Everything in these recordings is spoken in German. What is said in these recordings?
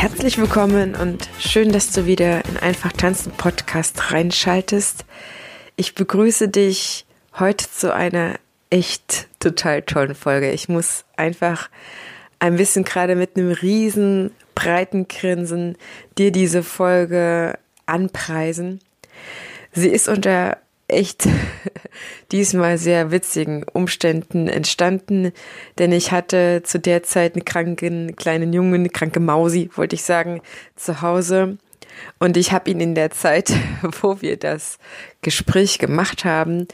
Herzlich willkommen und schön, dass du wieder in Einfach Tanzen Podcast reinschaltest. Ich begrüße dich heute zu einer echt total tollen Folge. Ich muss einfach ein bisschen gerade mit einem riesen breiten Grinsen dir diese Folge anpreisen. Sie ist unter echt diesmal sehr witzigen Umständen entstanden, denn ich hatte zu der Zeit einen kranken kleinen Jungen, eine kranke Mausi, wollte ich sagen, zu Hause. Und ich habe ihn in der Zeit, wo wir das Gespräch gemacht haben,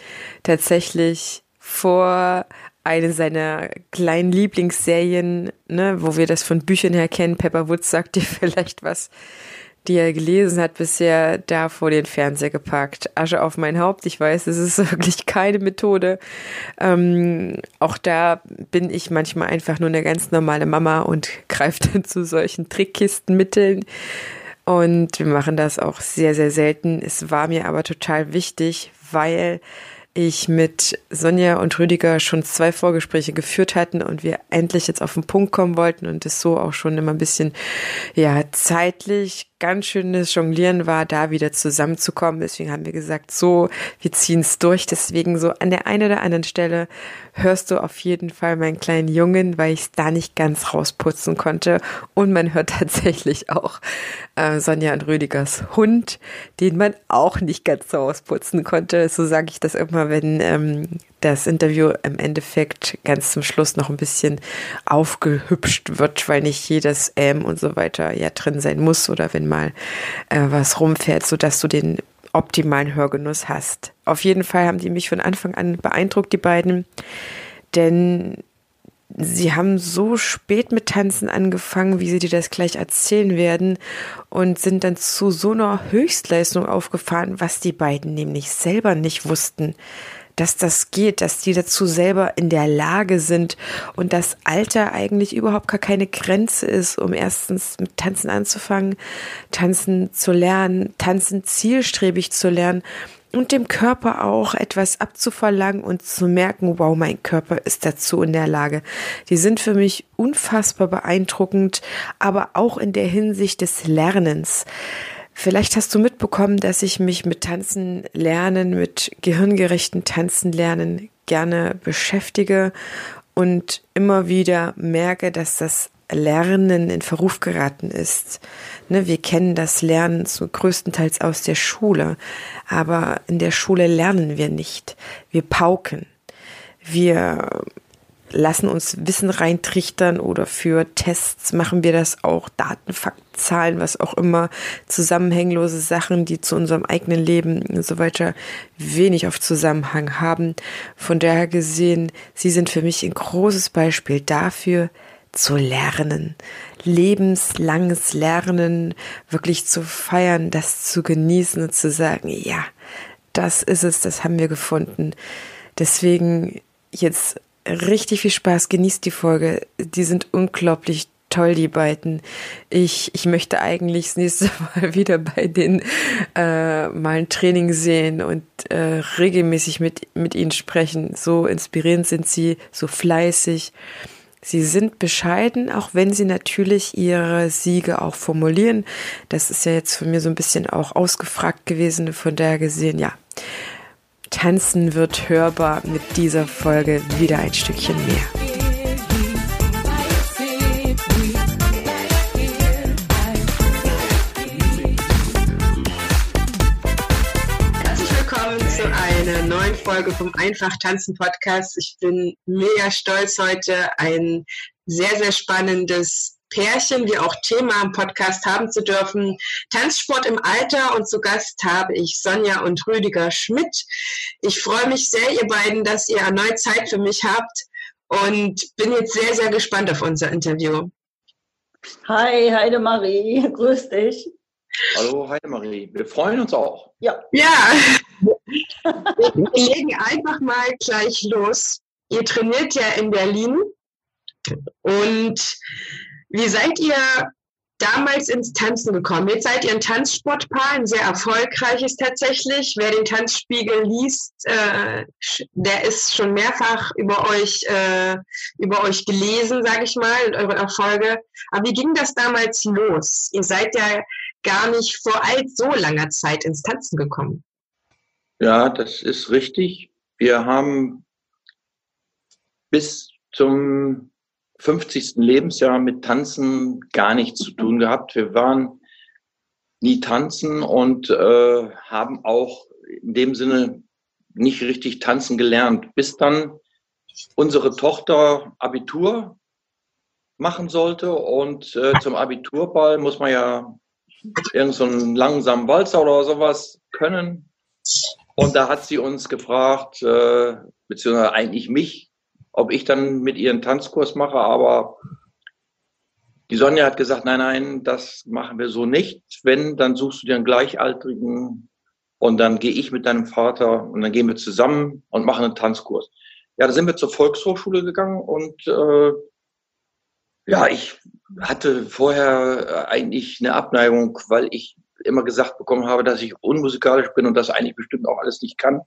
tatsächlich vor eine seiner kleinen Lieblingsserien, ne, wo wir das von Büchern her kennen, Pepper Woods sagt dir vielleicht was, die er gelesen hat, bisher da vor den Fernseher gepackt. Asche auf mein Haupt. Ich weiß, es ist wirklich keine Methode. Ähm, auch da bin ich manchmal einfach nur eine ganz normale Mama und greife dann zu solchen Trickkistenmitteln. Und wir machen das auch sehr, sehr selten. Es war mir aber total wichtig, weil ich mit Sonja und Rüdiger schon zwei Vorgespräche geführt hatten und wir endlich jetzt auf den Punkt kommen wollten und es so auch schon immer ein bisschen, ja, zeitlich ganz schönes Jonglieren war, da wieder zusammenzukommen. Deswegen haben wir gesagt, so, wir ziehen es durch. Deswegen so an der einen oder anderen Stelle hörst du auf jeden Fall meinen kleinen Jungen, weil ich es da nicht ganz rausputzen konnte. Und man hört tatsächlich auch äh, Sonja und Rüdigers Hund, den man auch nicht ganz rausputzen konnte. So sage ich das immer, wenn ähm, das Interview im Endeffekt ganz zum Schluss noch ein bisschen aufgehübscht wird, weil nicht jedes M und so weiter ja drin sein muss oder wenn mal äh, was rumfährt, sodass du den optimalen Hörgenuss hast. Auf jeden Fall haben die mich von Anfang an beeindruckt, die beiden, denn sie haben so spät mit Tanzen angefangen, wie sie dir das gleich erzählen werden, und sind dann zu so einer Höchstleistung aufgefahren, was die beiden nämlich selber nicht wussten dass das geht, dass die dazu selber in der Lage sind und das Alter eigentlich überhaupt gar keine Grenze ist, um erstens mit Tanzen anzufangen, Tanzen zu lernen, Tanzen zielstrebig zu lernen und dem Körper auch etwas abzuverlangen und zu merken, wow, mein Körper ist dazu in der Lage. Die sind für mich unfassbar beeindruckend, aber auch in der Hinsicht des Lernens. Vielleicht hast du mitbekommen, dass ich mich mit Tanzen lernen, mit gehirngerechten Tanzen lernen gerne beschäftige und immer wieder merke, dass das Lernen in Verruf geraten ist. Ne, wir kennen das Lernen so größtenteils aus der Schule, aber in der Schule lernen wir nicht. Wir pauken. Wir lassen uns Wissen reintrichtern oder für Tests machen wir das auch, Daten, Fakten, Zahlen, was auch immer, zusammenhänglose Sachen, die zu unserem eigenen Leben und so weiter wenig auf Zusammenhang haben. Von daher gesehen, sie sind für mich ein großes Beispiel dafür, zu lernen, lebenslanges Lernen wirklich zu feiern, das zu genießen und zu sagen, ja, das ist es, das haben wir gefunden. Deswegen jetzt richtig viel Spaß, genießt die Folge. Die sind unglaublich toll, die beiden. Ich, ich möchte eigentlich das nächste Mal wieder bei denen äh, mal ein Training sehen und äh, regelmäßig mit, mit ihnen sprechen. So inspirierend sind sie, so fleißig. Sie sind bescheiden, auch wenn sie natürlich ihre Siege auch formulieren. Das ist ja jetzt von mir so ein bisschen auch ausgefragt gewesen, von daher gesehen, ja. Tanzen wird hörbar mit dieser Folge wieder ein Stückchen mehr. neuen Folge vom Einfach Tanzen Podcast. Ich bin mega stolz heute ein sehr, sehr spannendes Pärchen wie auch Thema im Podcast haben zu dürfen. Tanzsport im Alter und zu Gast habe ich Sonja und Rüdiger Schmidt. Ich freue mich sehr, ihr beiden, dass ihr erneut Zeit für mich habt und bin jetzt sehr, sehr gespannt auf unser Interview. Hi, Heidemarie, grüß dich. Hallo Heidemarie, wir freuen uns auch. Ja. Ja. Wir legen einfach mal gleich los. Ihr trainiert ja in Berlin. Und wie seid ihr damals ins Tanzen gekommen? Jetzt seid ihr ein Tanzsportpaar, ein sehr erfolgreiches tatsächlich. Wer den Tanzspiegel liest, äh, der ist schon mehrfach über euch, äh, über euch gelesen, sage ich mal, und eure Erfolge. Aber wie ging das damals los? Ihr seid ja gar nicht vor all so langer Zeit ins Tanzen gekommen. Ja, das ist richtig. Wir haben bis zum 50. Lebensjahr mit Tanzen gar nichts zu tun gehabt. Wir waren nie tanzen und äh, haben auch in dem Sinne nicht richtig tanzen gelernt, bis dann unsere Tochter Abitur machen sollte und äh, zum Abiturball muss man ja irgendeinen so langsamen Walzer oder sowas können. Und da hat sie uns gefragt, äh, beziehungsweise eigentlich mich, ob ich dann mit ihr einen Tanzkurs mache, aber die Sonja hat gesagt, nein, nein, das machen wir so nicht. Wenn, dann suchst du dir einen Gleichaltrigen und dann gehe ich mit deinem Vater und dann gehen wir zusammen und machen einen Tanzkurs. Ja, da sind wir zur Volkshochschule gegangen und äh, ja, ich hatte vorher eigentlich eine Abneigung, weil ich immer gesagt bekommen habe, dass ich unmusikalisch bin und das eigentlich bestimmt auch alles nicht kann.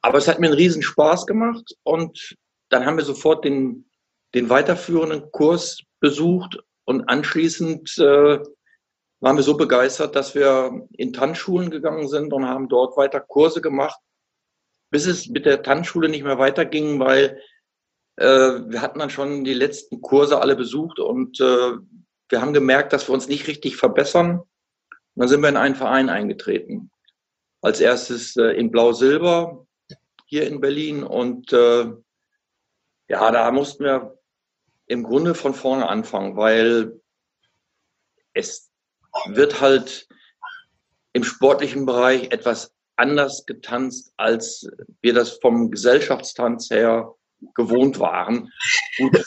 Aber es hat mir einen riesen Spaß gemacht und dann haben wir sofort den, den weiterführenden Kurs besucht und anschließend äh, waren wir so begeistert, dass wir in Tanzschulen gegangen sind und haben dort weiter Kurse gemacht, bis es mit der Tanzschule nicht mehr weiterging, weil äh, wir hatten dann schon die letzten Kurse alle besucht und äh, wir haben gemerkt, dass wir uns nicht richtig verbessern und dann sind wir in einen Verein eingetreten. Als erstes äh, in Blau-Silber hier in Berlin. Und äh, ja, da mussten wir im Grunde von vorne anfangen, weil es wird halt im sportlichen Bereich etwas anders getanzt, als wir das vom Gesellschaftstanz her gewohnt waren. Gut,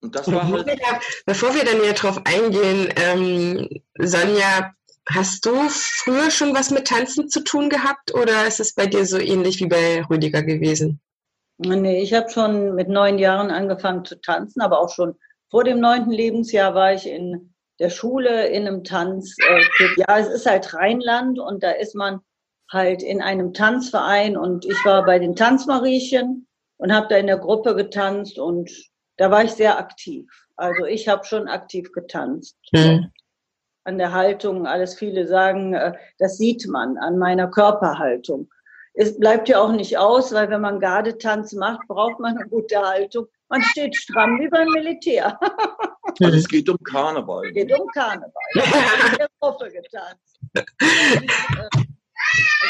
und das war halt. Bevor wir dann näher drauf eingehen, ähm, Sonja, hast du früher schon was mit Tanzen zu tun gehabt oder ist es bei dir so ähnlich wie bei Rüdiger gewesen? Nee, ich habe schon mit neun Jahren angefangen zu tanzen, aber auch schon vor dem neunten Lebensjahr war ich in der Schule in einem Tanzclub. Äh, ja, es ist halt Rheinland und da ist man halt in einem Tanzverein und ich war bei den Tanzmariechen und habe da in der Gruppe getanzt und da war ich sehr aktiv. Also ich habe schon aktiv getanzt. Mhm. An der Haltung, alles viele sagen, äh, das sieht man an meiner Körperhaltung. Es bleibt ja auch nicht aus, weil wenn man Gardetanz macht, braucht man eine gute Haltung. Man steht stramm wie beim Militär. Also es geht um Karneval. Es geht um Karneval. Ich habe Gruppe getanzt.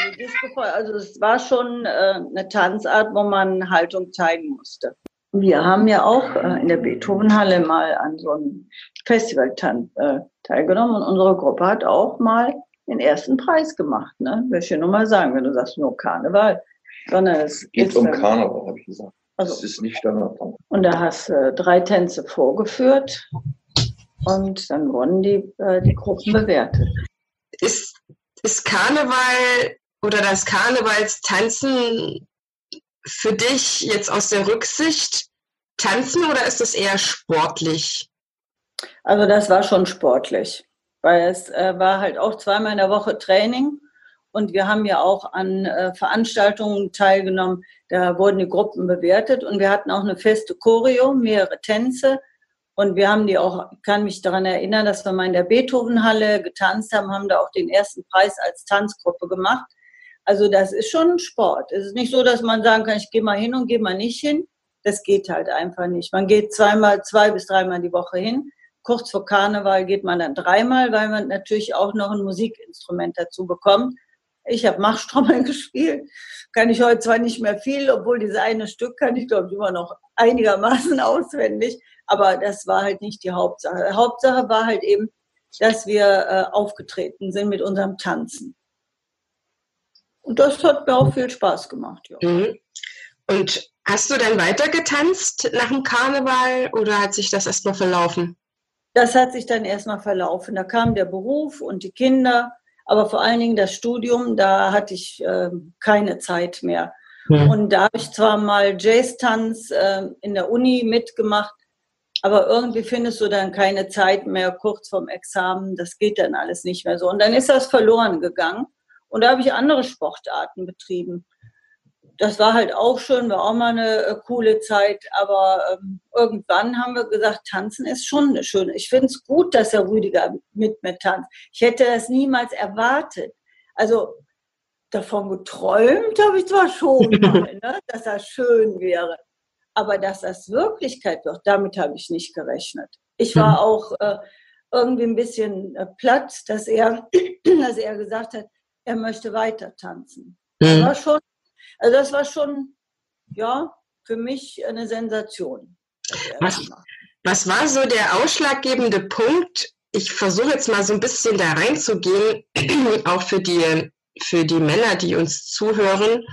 Also, also es war schon äh, eine Tanzart, wo man Haltung zeigen musste. Wir haben ja auch äh, in der Beethovenhalle mal an so einem Festival äh, teilgenommen und unsere Gruppe hat auch mal den ersten Preis gemacht. Ne? Will ich dir nur mal sagen, wenn du sagst nur Karneval. Sondern es geht um Karneval, habe ich gesagt. Also, das ist nicht Standard. Und da hast du äh, drei Tänze vorgeführt und dann wurden die, äh, die Gruppen bewertet. Ist, ist Karneval oder das Karnevalstanzen für dich jetzt aus der Rücksicht tanzen oder ist das eher sportlich? Also das war schon sportlich, weil es äh, war halt auch zweimal in der Woche Training und wir haben ja auch an äh, Veranstaltungen teilgenommen. Da wurden die Gruppen bewertet und wir hatten auch eine feste Choreo, mehrere Tänze. Und wir haben die auch, kann mich daran erinnern, dass wir mal in der Beethovenhalle getanzt haben, haben da auch den ersten Preis als Tanzgruppe gemacht. Also das ist schon ein Sport. Es ist nicht so, dass man sagen kann, ich gehe mal hin und gehe mal nicht hin. Das geht halt einfach nicht. Man geht zweimal, zwei bis dreimal die Woche hin. Kurz vor Karneval geht man dann dreimal, weil man natürlich auch noch ein Musikinstrument dazu bekommt. Ich habe Machstrommeln gespielt. Kann ich heute zwar nicht mehr viel, obwohl dieses eine Stück kann ich, glaube ich, immer noch einigermaßen auswendig. Aber das war halt nicht die Hauptsache. Hauptsache war halt eben, dass wir äh, aufgetreten sind mit unserem Tanzen. Und das hat mir auch viel Spaß gemacht. Ja. Mhm. Und hast du dann weiter getanzt nach dem Karneval oder hat sich das erstmal verlaufen? Das hat sich dann erstmal verlaufen. Da kam der Beruf und die Kinder. Aber vor allen Dingen das Studium, da hatte ich äh, keine Zeit mehr. Mhm. Und da habe ich zwar mal Jazz-Tanz äh, in der Uni mitgemacht, aber irgendwie findest du dann keine Zeit mehr kurz vorm Examen. Das geht dann alles nicht mehr so. Und dann ist das verloren gegangen. Und da habe ich andere Sportarten betrieben das war halt auch schön, war auch mal eine äh, coole Zeit. Aber ähm, irgendwann haben wir gesagt, tanzen ist schon eine schöne. Ich finde es gut, dass der Rüdiger mit mir tanzt. Ich hätte das niemals erwartet. Also davon geträumt habe ich zwar schon mal, ne, dass das schön wäre. Aber dass das Wirklichkeit wird, damit habe ich nicht gerechnet. Ich war mhm. auch äh, irgendwie ein bisschen äh, platt, dass er, dass er gesagt hat, er möchte weiter tanzen. Das mhm. war schon also das war schon, ja, für mich eine Sensation. Was, was war so der ausschlaggebende Punkt? Ich versuche jetzt mal so ein bisschen da reinzugehen, auch für die, für die Männer, die uns zuhören,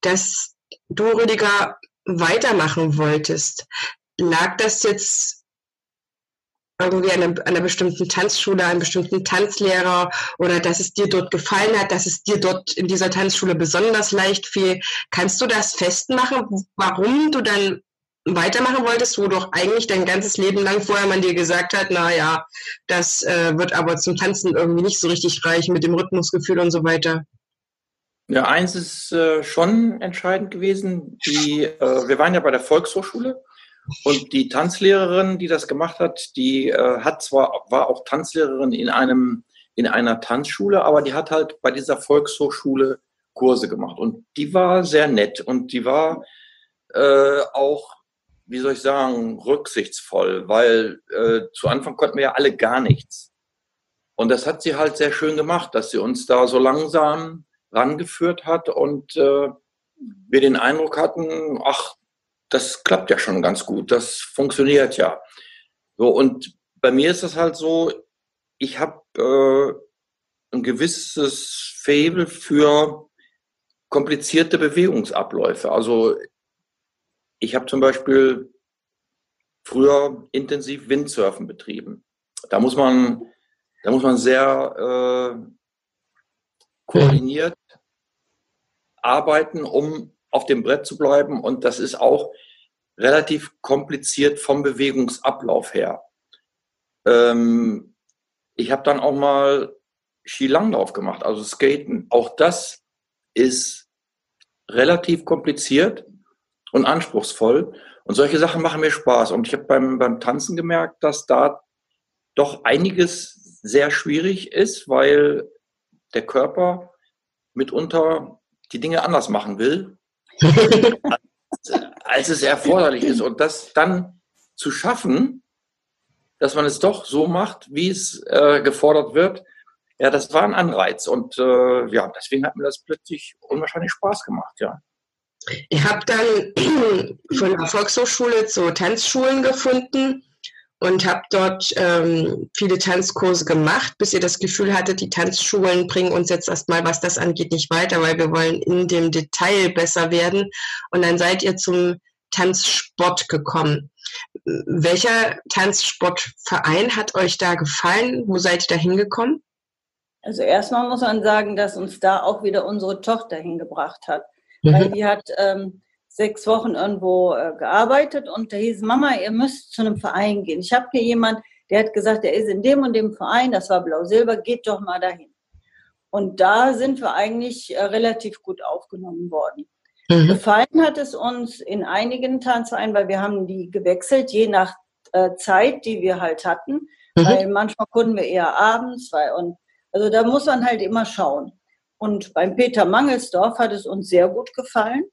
dass du, Rüdiger, weitermachen wolltest. Lag das jetzt irgendwie an einer, einer bestimmten Tanzschule, einem bestimmten Tanzlehrer oder dass es dir dort gefallen hat, dass es dir dort in dieser Tanzschule besonders leicht fiel. Kannst du das festmachen, warum du dann weitermachen wolltest, wo doch eigentlich dein ganzes Leben lang vorher man dir gesagt hat, na ja, das äh, wird aber zum Tanzen irgendwie nicht so richtig reichen mit dem Rhythmusgefühl und so weiter? Ja, eins ist äh, schon entscheidend gewesen. Die, äh, wir waren ja bei der Volkshochschule und die Tanzlehrerin, die das gemacht hat, die äh, hat zwar, war auch Tanzlehrerin in einem, in einer Tanzschule, aber die hat halt bei dieser Volkshochschule Kurse gemacht. Und die war sehr nett und die war äh, auch, wie soll ich sagen, rücksichtsvoll, weil äh, zu Anfang konnten wir ja alle gar nichts. Und das hat sie halt sehr schön gemacht, dass sie uns da so langsam rangeführt hat und äh, wir den Eindruck hatten, ach, das klappt ja schon ganz gut, das funktioniert ja. So, und bei mir ist das halt so, ich habe äh, ein gewisses Faible für komplizierte Bewegungsabläufe. Also ich habe zum Beispiel früher intensiv Windsurfen betrieben. Da muss man, da muss man sehr äh, koordiniert arbeiten, um auf dem Brett zu bleiben. Und das ist auch relativ kompliziert vom Bewegungsablauf her. Ähm, ich habe dann auch mal Skilanglauf gemacht, also Skaten. Auch das ist relativ kompliziert und anspruchsvoll. Und solche Sachen machen mir Spaß. Und ich habe beim, beim Tanzen gemerkt, dass da doch einiges sehr schwierig ist, weil der Körper mitunter die Dinge anders machen will als es erforderlich ist. Und das dann zu schaffen, dass man es doch so macht, wie es äh, gefordert wird, ja, das war ein Anreiz. Und äh, ja, deswegen hat mir das plötzlich unwahrscheinlich Spaß gemacht, ja. Ihr habt dann von der Volkshochschule zu Tanzschulen gefunden und habe dort ähm, viele Tanzkurse gemacht, bis ihr das Gefühl hattet, die Tanzschulen bringen uns jetzt erstmal, was das angeht, nicht weiter, weil wir wollen in dem Detail besser werden. Und dann seid ihr zum Tanzsport gekommen. Welcher Tanzsportverein hat euch da gefallen? Wo seid ihr da hingekommen? Also erstmal muss man sagen, dass uns da auch wieder unsere Tochter hingebracht hat. Mhm. Weil die hat ähm, sechs Wochen irgendwo äh, gearbeitet und da hieß, Mama, ihr müsst zu einem Verein gehen. Ich habe hier jemand, der hat gesagt, der ist in dem und dem Verein, das war Blau-Silber, geht doch mal dahin. Und da sind wir eigentlich äh, relativ gut aufgenommen worden. Mhm. Gefallen hat es uns in einigen Tanzvereinen, weil wir haben die gewechselt, je nach äh, Zeit, die wir halt hatten. Mhm. Weil manchmal konnten wir eher abends, weil, und, also da muss man halt immer schauen. Und beim Peter Mangelsdorf hat es uns sehr gut gefallen.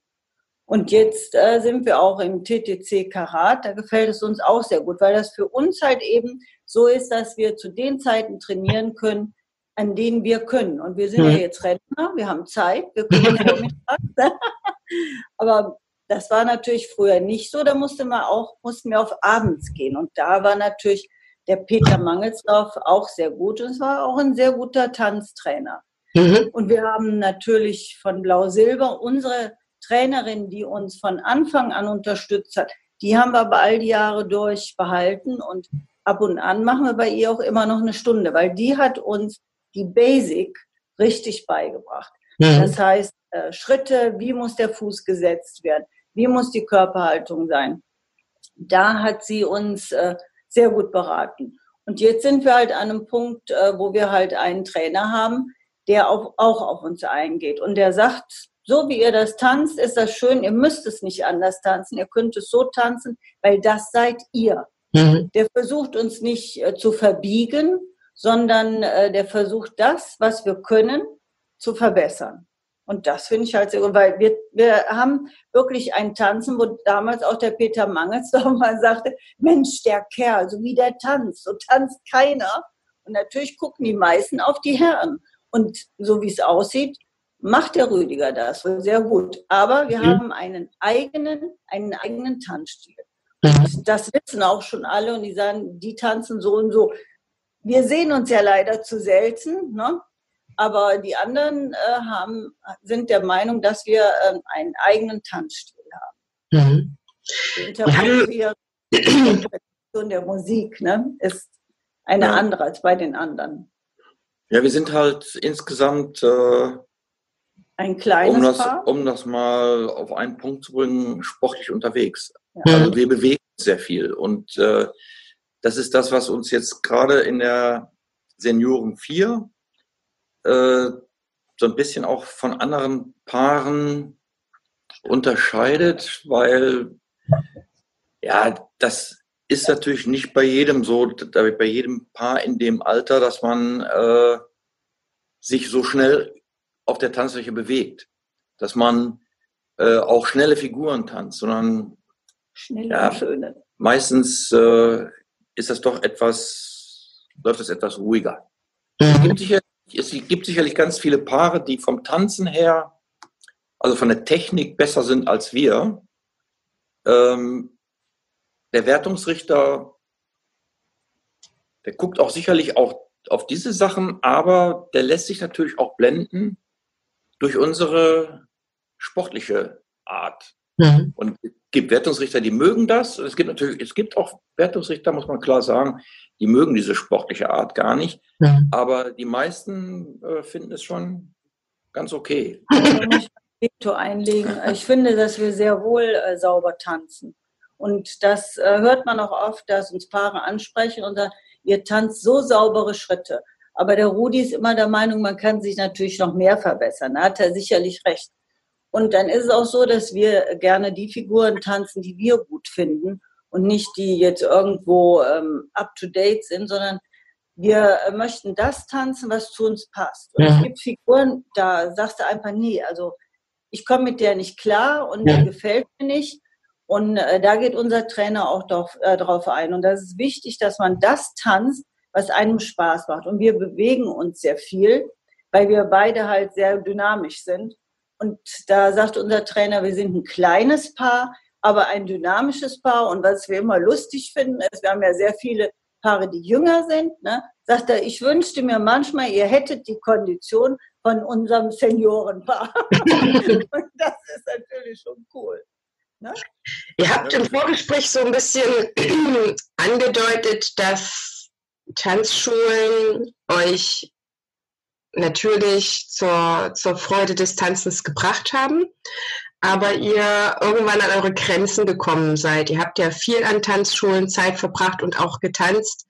Und jetzt äh, sind wir auch im TTC Karat. Da gefällt es uns auch sehr gut, weil das für uns halt eben so ist, dass wir zu den Zeiten trainieren können, an denen wir können. Und wir sind mhm. ja jetzt Rentner, wir haben Zeit, wir können. Aber das war natürlich früher nicht so. Da musste man auch, mussten wir auf abends gehen. Und da war natürlich der Peter Mangelsdorf auch sehr gut. Und es war auch ein sehr guter Tanztrainer. Mhm. Und wir haben natürlich von Blau-Silber unsere Trainerin, die uns von Anfang an unterstützt hat, die haben wir aber all die Jahre durch behalten und ab und an machen wir bei ihr auch immer noch eine Stunde, weil die hat uns die Basic richtig beigebracht. Mhm. Das heißt, äh, Schritte, wie muss der Fuß gesetzt werden, wie muss die Körperhaltung sein. Da hat sie uns äh, sehr gut beraten. Und jetzt sind wir halt an einem Punkt, äh, wo wir halt einen Trainer haben, der auch, auch auf uns eingeht. Und der sagt, so wie ihr das tanzt, ist das schön, ihr müsst es nicht anders tanzen, ihr könnt es so tanzen, weil das seid ihr. Mhm. Der versucht uns nicht äh, zu verbiegen, sondern äh, der versucht das, was wir können, zu verbessern. Und das finde ich halt sehr gut, weil wir, wir haben wirklich ein Tanzen, wo damals auch der Peter Mangels doch mal sagte, Mensch, der Kerl, so wie der tanzt, so tanzt keiner. Und natürlich gucken die meisten auf die Herren. Und so wie es aussieht, macht der Rüdiger das sehr gut. Aber wir mhm. haben einen eigenen, einen eigenen Tanzstil. Mhm. Das wissen auch schon alle und die sagen, die tanzen so und so. Wir sehen uns ja leider zu selten, ne? aber die anderen äh, haben, sind der Meinung, dass wir äh, einen eigenen Tanzstil haben. Mhm. Die Interpretation der Musik ne, ist eine ja. andere als bei den anderen. Ja, wir sind halt insgesamt äh, ein kleines um das, Paar. Um das mal auf einen Punkt zu bringen, sportlich unterwegs. Ja. Also wir bewegen sehr viel. Und äh, das ist das, was uns jetzt gerade in der Senioren 4 äh, so ein bisschen auch von anderen Paaren unterscheidet, weil ja, das ist natürlich nicht bei jedem so, bei jedem Paar in dem Alter, dass man äh, sich so schnell auf der Tanzfläche bewegt, dass man äh, auch schnelle Figuren tanzt, sondern schnelle ja, schöne. Meistens äh, ist das doch etwas, läuft das etwas ruhiger. Mhm. Es, gibt sicher, es gibt sicherlich ganz viele Paare, die vom Tanzen her, also von der Technik besser sind als wir. Ähm, der Wertungsrichter, der guckt auch sicherlich auch auf diese Sachen, aber der lässt sich natürlich auch blenden durch unsere sportliche Art. Mhm. Und es gibt Wertungsrichter, die mögen das. Es gibt natürlich, es gibt auch Wertungsrichter, muss man klar sagen, die mögen diese sportliche Art gar nicht. Mhm. Aber die meisten äh, finden es schon ganz okay. Ich Veto einlegen. Ich finde, dass wir sehr wohl äh, sauber tanzen. Und das äh, hört man auch oft, dass uns Paare ansprechen und sagen, ihr tanzt so saubere Schritte. Aber der Rudi ist immer der Meinung, man kann sich natürlich noch mehr verbessern. Da hat er sicherlich recht. Und dann ist es auch so, dass wir gerne die Figuren tanzen, die wir gut finden und nicht die jetzt irgendwo ähm, up-to-date sind, sondern wir äh, möchten das tanzen, was zu uns passt. Und ja. es gibt Figuren, da sagst du einfach nie, also ich komme mit der nicht klar und ja. die gefällt mir nicht. Und äh, da geht unser Trainer auch doch, äh, drauf ein. Und das ist wichtig, dass man das tanzt, was einem Spaß macht. Und wir bewegen uns sehr viel, weil wir beide halt sehr dynamisch sind. Und da sagt unser Trainer, wir sind ein kleines Paar, aber ein dynamisches Paar. Und was wir immer lustig finden, ist, wir haben ja sehr viele Paare, die jünger sind, ne? sagt er, ich wünschte mir manchmal, ihr hättet die Kondition von unserem Seniorenpaar. Und das ist natürlich schon cool. Ne? Ihr habt im Vorgespräch so ein bisschen angedeutet, dass Tanzschulen euch natürlich zur, zur Freude des Tanzens gebracht haben, aber ihr irgendwann an eure Grenzen gekommen seid. Ihr habt ja viel an Tanzschulen Zeit verbracht und auch getanzt.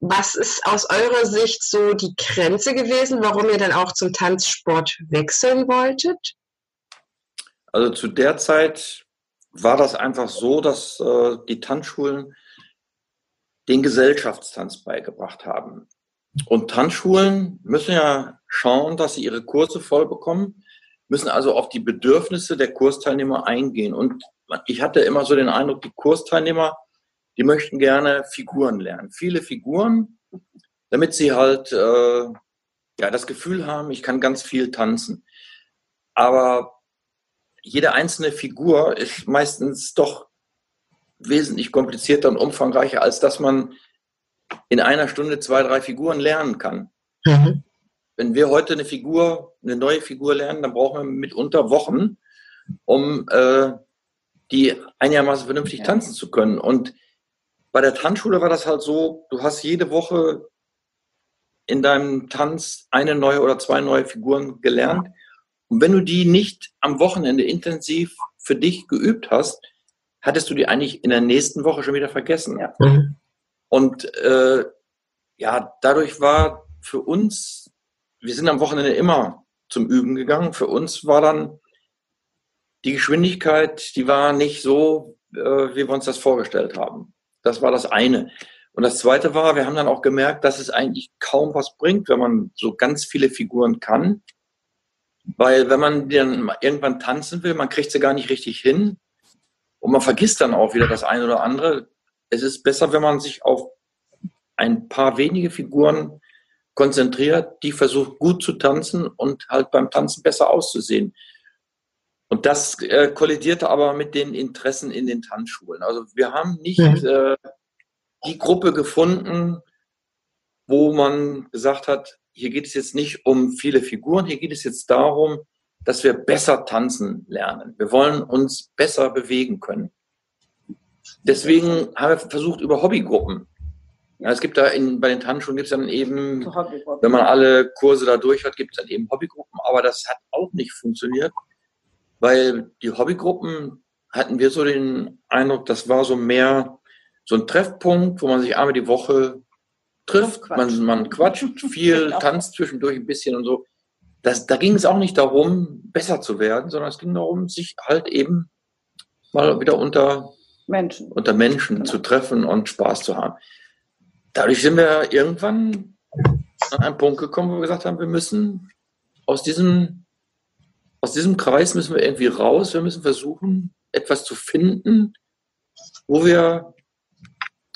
Was ist aus eurer Sicht so die Grenze gewesen, warum ihr dann auch zum Tanzsport wechseln wolltet? Also zu der Zeit war das einfach so, dass äh, die Tanzschulen den Gesellschaftstanz beigebracht haben. Und Tanzschulen müssen ja schauen, dass sie ihre Kurse voll bekommen, müssen also auf die Bedürfnisse der Kursteilnehmer eingehen. Und ich hatte immer so den Eindruck, die Kursteilnehmer, die möchten gerne Figuren lernen. Viele Figuren, damit sie halt äh, ja, das Gefühl haben, ich kann ganz viel tanzen. Aber jede einzelne Figur ist meistens doch wesentlich komplizierter und umfangreicher, als dass man in einer Stunde zwei, drei Figuren lernen kann. Mhm. Wenn wir heute eine Figur, eine neue Figur lernen, dann brauchen wir mitunter Wochen, um äh, die einigermaßen vernünftig ja. tanzen zu können. Und bei der Tanzschule war das halt so, du hast jede Woche in deinem Tanz eine neue oder zwei neue Figuren gelernt. Und wenn du die nicht am Wochenende intensiv für dich geübt hast, hattest du die eigentlich in der nächsten Woche schon wieder vergessen. Ja. Mhm. Und äh, ja, dadurch war für uns, wir sind am Wochenende immer zum Üben gegangen. Für uns war dann die Geschwindigkeit, die war nicht so, äh, wie wir uns das vorgestellt haben. Das war das eine. Und das zweite war, wir haben dann auch gemerkt, dass es eigentlich kaum was bringt, wenn man so ganz viele Figuren kann. Weil wenn man dann irgendwann tanzen will, man kriegt sie gar nicht richtig hin. Und man vergisst dann auch wieder das eine oder andere. Es ist besser, wenn man sich auf ein paar wenige Figuren konzentriert, die versucht gut zu tanzen und halt beim Tanzen besser auszusehen. Und das äh, kollidierte aber mit den Interessen in den Tanzschulen. Also wir haben nicht äh, die Gruppe gefunden, wo man gesagt hat, hier geht es jetzt nicht um viele Figuren, hier geht es jetzt darum, dass wir besser tanzen lernen. Wir wollen uns besser bewegen können. Deswegen haben wir versucht, über Hobbygruppen. Ja, es gibt da in, bei den Tanzschulen gibt es dann eben, wenn man alle Kurse da durch hat, gibt es dann eben Hobbygruppen. Aber das hat auch nicht funktioniert, weil die Hobbygruppen hatten wir so den Eindruck, das war so mehr so ein Treffpunkt, wo man sich einmal die Woche trifft, man, man quatscht viel, genau. tanzt zwischendurch ein bisschen und so. Das, da ging es auch nicht darum, besser zu werden, sondern es ging darum, sich halt eben mal wieder unter Menschen, unter Menschen genau. zu treffen und Spaß zu haben. Dadurch sind wir irgendwann an einen Punkt gekommen, wo wir gesagt haben, wir müssen aus diesem, aus diesem Kreis müssen wir irgendwie raus. Wir müssen versuchen, etwas zu finden, wo wir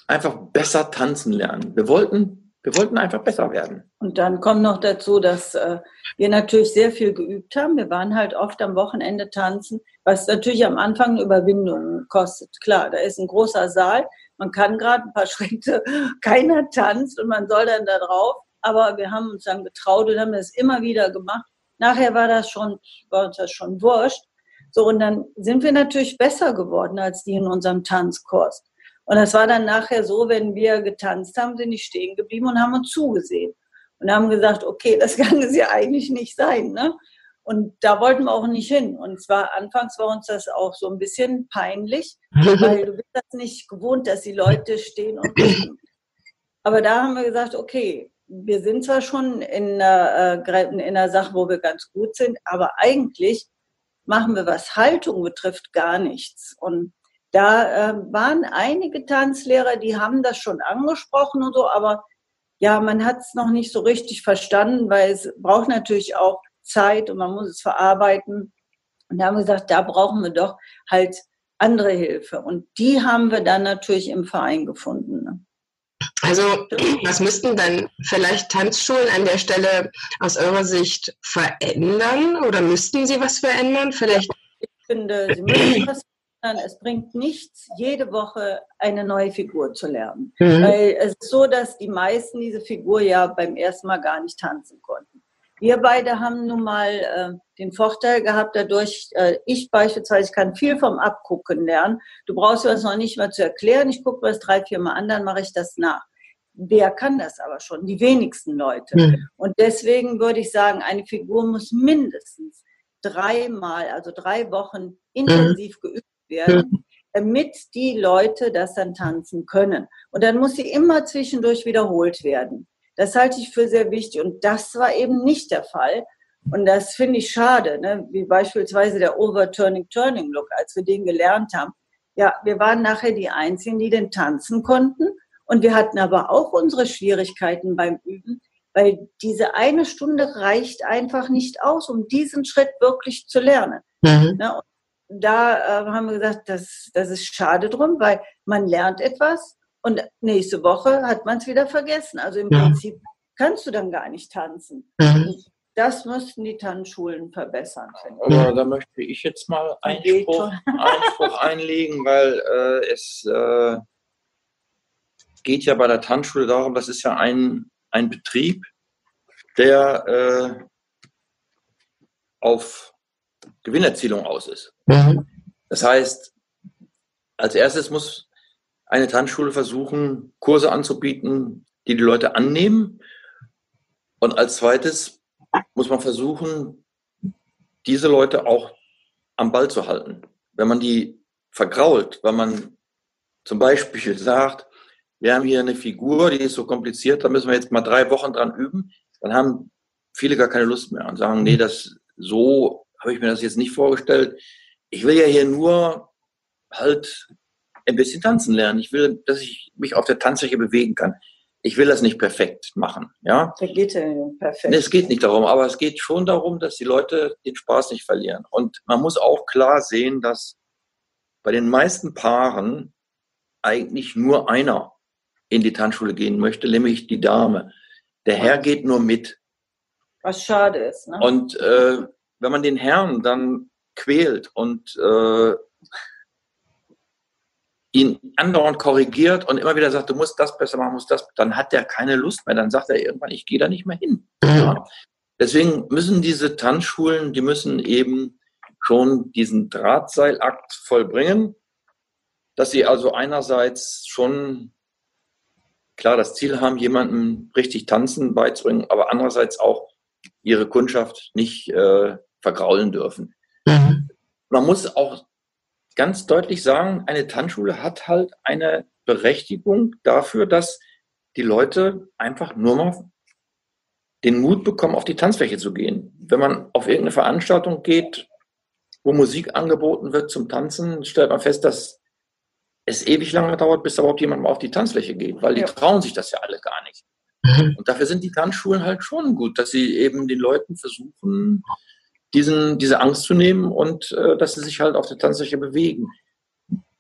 einfach besser tanzen lernen. Wir wollten, wir wollten einfach besser werden. Und dann kommt noch dazu, dass äh, wir natürlich sehr viel geübt haben. Wir waren halt oft am Wochenende tanzen, was natürlich am Anfang eine Überwindung kostet. Klar, da ist ein großer Saal, man kann gerade ein paar Schritte, keiner tanzt und man soll dann da drauf. Aber wir haben uns dann getraut und haben das immer wieder gemacht. Nachher war das schon, war uns das schon wurscht. So, und dann sind wir natürlich besser geworden als die in unserem Tanzkurs. Und das war dann nachher so, wenn wir getanzt haben, sind die stehen geblieben und haben uns zugesehen. Und haben gesagt, okay, das kann es ja eigentlich nicht sein. Ne? Und da wollten wir auch nicht hin. Und zwar anfangs war uns das auch so ein bisschen peinlich, weil du bist das nicht gewohnt, dass die Leute stehen und gucken. Aber da haben wir gesagt, okay, wir sind zwar schon in einer, äh, in einer Sache, wo wir ganz gut sind, aber eigentlich machen wir, was Haltung betrifft, gar nichts. Und da äh, waren einige Tanzlehrer, die haben das schon angesprochen und so, aber ja, man hat es noch nicht so richtig verstanden, weil es braucht natürlich auch Zeit und man muss es verarbeiten. Und da haben wir gesagt, da brauchen wir doch halt andere Hilfe. Und die haben wir dann natürlich im Verein gefunden. Ne? Also, was müssten dann vielleicht Tanzschulen an der Stelle aus eurer Sicht verändern oder müssten sie was verändern? Vielleicht. Ich finde, sie müssen was es bringt nichts, jede Woche eine neue Figur zu lernen. Mhm. Weil es ist so, dass die meisten diese Figur ja beim ersten Mal gar nicht tanzen konnten. Wir beide haben nun mal äh, den Vorteil gehabt, dadurch, äh, ich beispielsweise kann viel vom Abgucken lernen. Du brauchst mir das noch nicht mal zu erklären. Ich gucke mir das drei, vier Mal an, dann mache ich das nach. Wer kann das aber schon? Die wenigsten Leute. Mhm. Und deswegen würde ich sagen, eine Figur muss mindestens dreimal, also drei Wochen intensiv mhm. geübt werden, damit die Leute das dann tanzen können. Und dann muss sie immer zwischendurch wiederholt werden. Das halte ich für sehr wichtig. Und das war eben nicht der Fall. Und das finde ich schade, ne? wie beispielsweise der Overturning Turning Look, als wir den gelernt haben. Ja, wir waren nachher die Einzigen, die den tanzen konnten. Und wir hatten aber auch unsere Schwierigkeiten beim Üben, weil diese eine Stunde reicht einfach nicht aus, um diesen Schritt wirklich zu lernen. Mhm. Ne? Da äh, haben wir gesagt, das, das ist schade drum, weil man lernt etwas und nächste Woche hat man es wieder vergessen. Also im ja. Prinzip kannst du dann gar nicht tanzen. Mhm. Das müssten die Tanzschulen verbessern. Aber da möchte ich jetzt mal Einspruch, Einspruch einlegen, weil äh, es äh, geht ja bei der Tanzschule darum, das ist ja ein, ein Betrieb, der äh, auf Gewinnerzielung aus ist. Mhm. Das heißt, als erstes muss eine Tanzschule versuchen, Kurse anzubieten, die die Leute annehmen. Und als zweites muss man versuchen, diese Leute auch am Ball zu halten. Wenn man die vergrault, wenn man zum Beispiel sagt, wir haben hier eine Figur, die ist so kompliziert, da müssen wir jetzt mal drei Wochen dran üben, dann haben viele gar keine Lust mehr und sagen, nee, das so habe ich mir das jetzt nicht vorgestellt. Ich will ja hier nur halt ein bisschen tanzen lernen. Ich will, dass ich mich auf der Tanzfläche bewegen kann. Ich will das nicht perfekt machen, ja. Da geht ja perfekt. Es geht nicht darum, aber es geht schon darum, dass die Leute den Spaß nicht verlieren. Und man muss auch klar sehen, dass bei den meisten Paaren eigentlich nur einer in die Tanzschule gehen möchte, nämlich die Dame. Der Herr geht nur mit. Was schade ist. Ne? Und äh, wenn man den Herrn dann quält und äh, ihn andauernd korrigiert und immer wieder sagt, du musst das besser machen, musst das, dann hat er keine Lust mehr. Dann sagt er irgendwann, ich gehe da nicht mehr hin. Ja. Deswegen müssen diese Tanzschulen, die müssen eben schon diesen Drahtseilakt vollbringen, dass sie also einerseits schon klar das Ziel haben, jemandem richtig tanzen beizubringen, aber andererseits auch ihre Kundschaft nicht äh, vergraulen dürfen. Mhm. Man muss auch ganz deutlich sagen, eine Tanzschule hat halt eine Berechtigung dafür, dass die Leute einfach nur mal den Mut bekommen, auf die Tanzfläche zu gehen. Wenn man auf irgendeine Veranstaltung geht, wo Musik angeboten wird zum Tanzen, stellt man fest, dass es ewig lange dauert, bis überhaupt jemand mal auf die Tanzfläche geht, weil die ja. trauen sich das ja alle gar nicht. Mhm. Und dafür sind die Tanzschulen halt schon gut, dass sie eben den Leuten versuchen, diesen, diese Angst zu nehmen und äh, dass sie sich halt auf der Tanzfläche bewegen.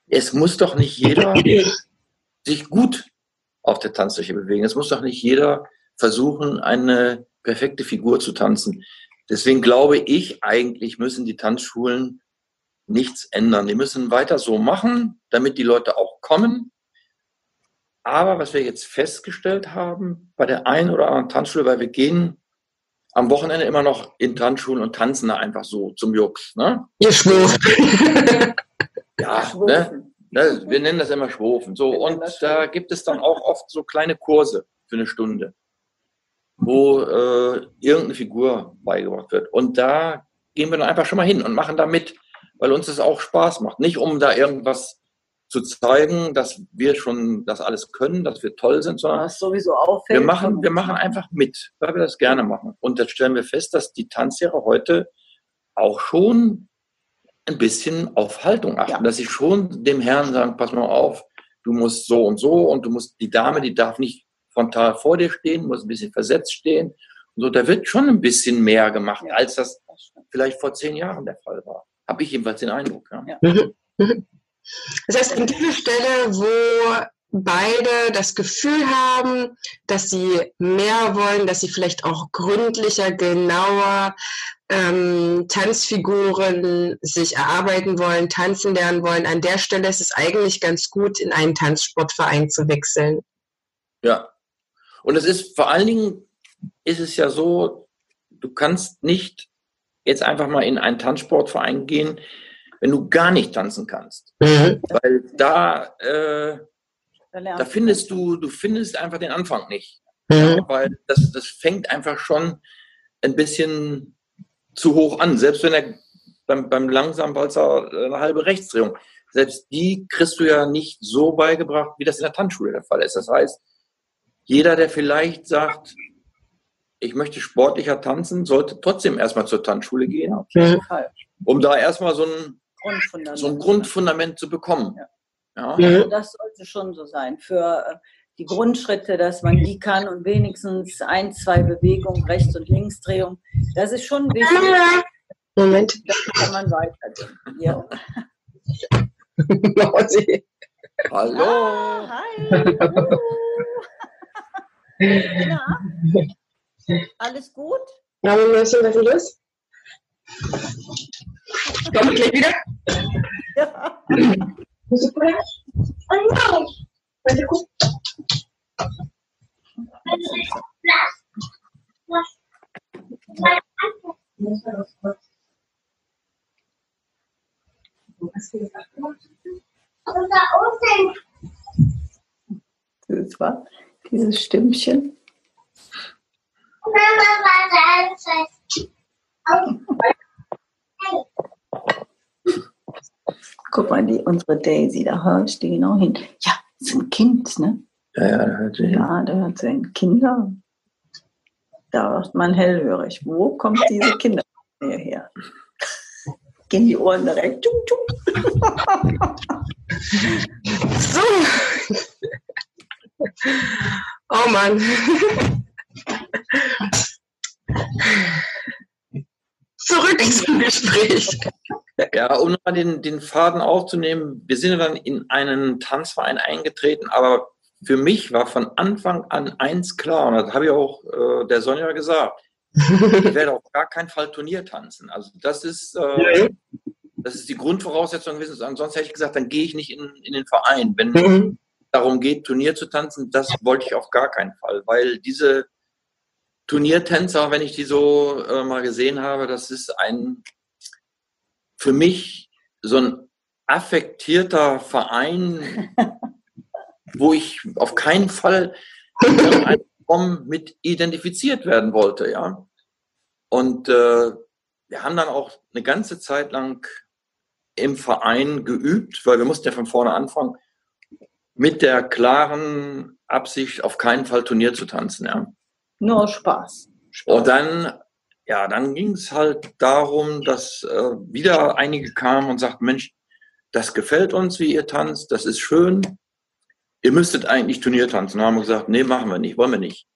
Es muss doch nicht jeder sich gut auf der Tanzfläche bewegen. Es muss doch nicht jeder versuchen, eine perfekte Figur zu tanzen. Deswegen glaube ich, eigentlich müssen die Tanzschulen nichts ändern. Die müssen weiter so machen, damit die Leute auch kommen. Aber was wir jetzt festgestellt haben, bei der einen oder anderen Tanzschule, weil wir gehen am Wochenende immer noch in Tanzschulen und tanzen da einfach so zum Jux. Ne? Ihr schwuft. ja, ne? ne? wir nennen das immer Schwofen. So, und da gibt es dann auch oft so kleine Kurse für eine Stunde, wo äh, irgendeine Figur beigebracht wird. Und da gehen wir dann einfach schon mal hin und machen da mit, weil uns das auch Spaß macht. Nicht um da irgendwas zu zeigen, dass wir schon das alles können, dass wir toll sind, sondern Was sowieso auffällt, wir machen, wir machen einfach mit, weil wir das gerne machen. Und jetzt stellen wir fest, dass die Tanzlehrer heute auch schon ein bisschen auf Haltung achten, ja. dass sie schon dem Herrn sagen, pass mal auf, du musst so und so und du musst, die Dame, die darf nicht frontal vor dir stehen, muss ein bisschen versetzt stehen. Und so, da wird schon ein bisschen mehr gemacht, ja. als das vielleicht vor zehn Jahren der Fall war. Habe ich jedenfalls den Eindruck. Ja. Das heißt, an dieser Stelle, wo beide das Gefühl haben, dass sie mehr wollen, dass sie vielleicht auch gründlicher, genauer ähm, Tanzfiguren sich erarbeiten wollen, tanzen lernen wollen. An der Stelle ist es eigentlich ganz gut, in einen Tanzsportverein zu wechseln. Ja. Und es ist vor allen Dingen ist es ja so, du kannst nicht jetzt einfach mal in einen Tanzsportverein gehen, wenn du gar nicht tanzen kannst. Mhm. Weil da, äh, da findest du, du findest einfach den Anfang nicht. Mhm. Ja, weil das, das fängt einfach schon ein bisschen zu hoch an. Selbst wenn er beim, beim langsamen Walzer eine halbe Rechtsdrehung, selbst die kriegst du ja nicht so beigebracht, wie das in der Tanzschule der Fall ist. Das heißt, jeder, der vielleicht sagt, ich möchte sportlicher tanzen, sollte trotzdem erstmal zur Tanzschule gehen, mhm. um da erstmal so ein Grundfundament. So ein Grundfundament zu bekommen. Ja. Ja. Also das sollte schon so sein. Für äh, die Grundschritte, dass man die kann und wenigstens ein, zwei Bewegungen, Rechts- und Linksdrehung, das ist schon wichtig. Moment. Das kann man weitergehen. Ja. Hallo. Ah, hi. Na? Alles gut? Ja, wir müssen was los. Komme ich gleich wieder? Ja. Musst du Oh nein! Warte, guck. Das war dieses Stimmchen. Guck mal, die, unsere Daisy, da hörst du genau hin. Ja, ist ein Kind, ne? Ja, ja, da hört sie hin. Ja, da hört sie hin. Kinder. Da ist man hellhörig. Wo kommt diese Kinder her? Gehen die Ohren direkt. Tum, tum. So. Oh Mann. Zurück zum Gespräch. Ja, um mal den, den Faden aufzunehmen, wir sind ja dann in einen Tanzverein eingetreten, aber für mich war von Anfang an eins klar, und das habe ich auch äh, der Sonja gesagt, ich werde auf gar keinen Fall Turnier tanzen. Also das ist, äh, das ist die Grundvoraussetzung gewesen. Ansonsten hätte ich gesagt, dann gehe ich nicht in, in den Verein. Wenn Mhm. darum geht, Turnier zu tanzen, das wollte ich auf gar keinen Fall, weil diese Turniertänzer, wenn ich die so äh, mal gesehen habe, das ist ein für mich so ein affektierter Verein, wo ich auf keinen Fall mit identifiziert werden wollte, ja. Und äh, wir haben dann auch eine ganze Zeit lang im Verein geübt, weil wir mussten ja von vorne anfangen, mit der klaren Absicht, auf keinen Fall Turnier zu tanzen, ja. Nur Spaß. Und dann, ja, dann ging es halt darum, dass äh, wieder einige kamen und sagten, Mensch, das gefällt uns, wie ihr tanzt, das ist schön. Ihr müsstet eigentlich Turnier tanzen. Dann haben wir gesagt, nee, machen wir nicht, wollen wir nicht.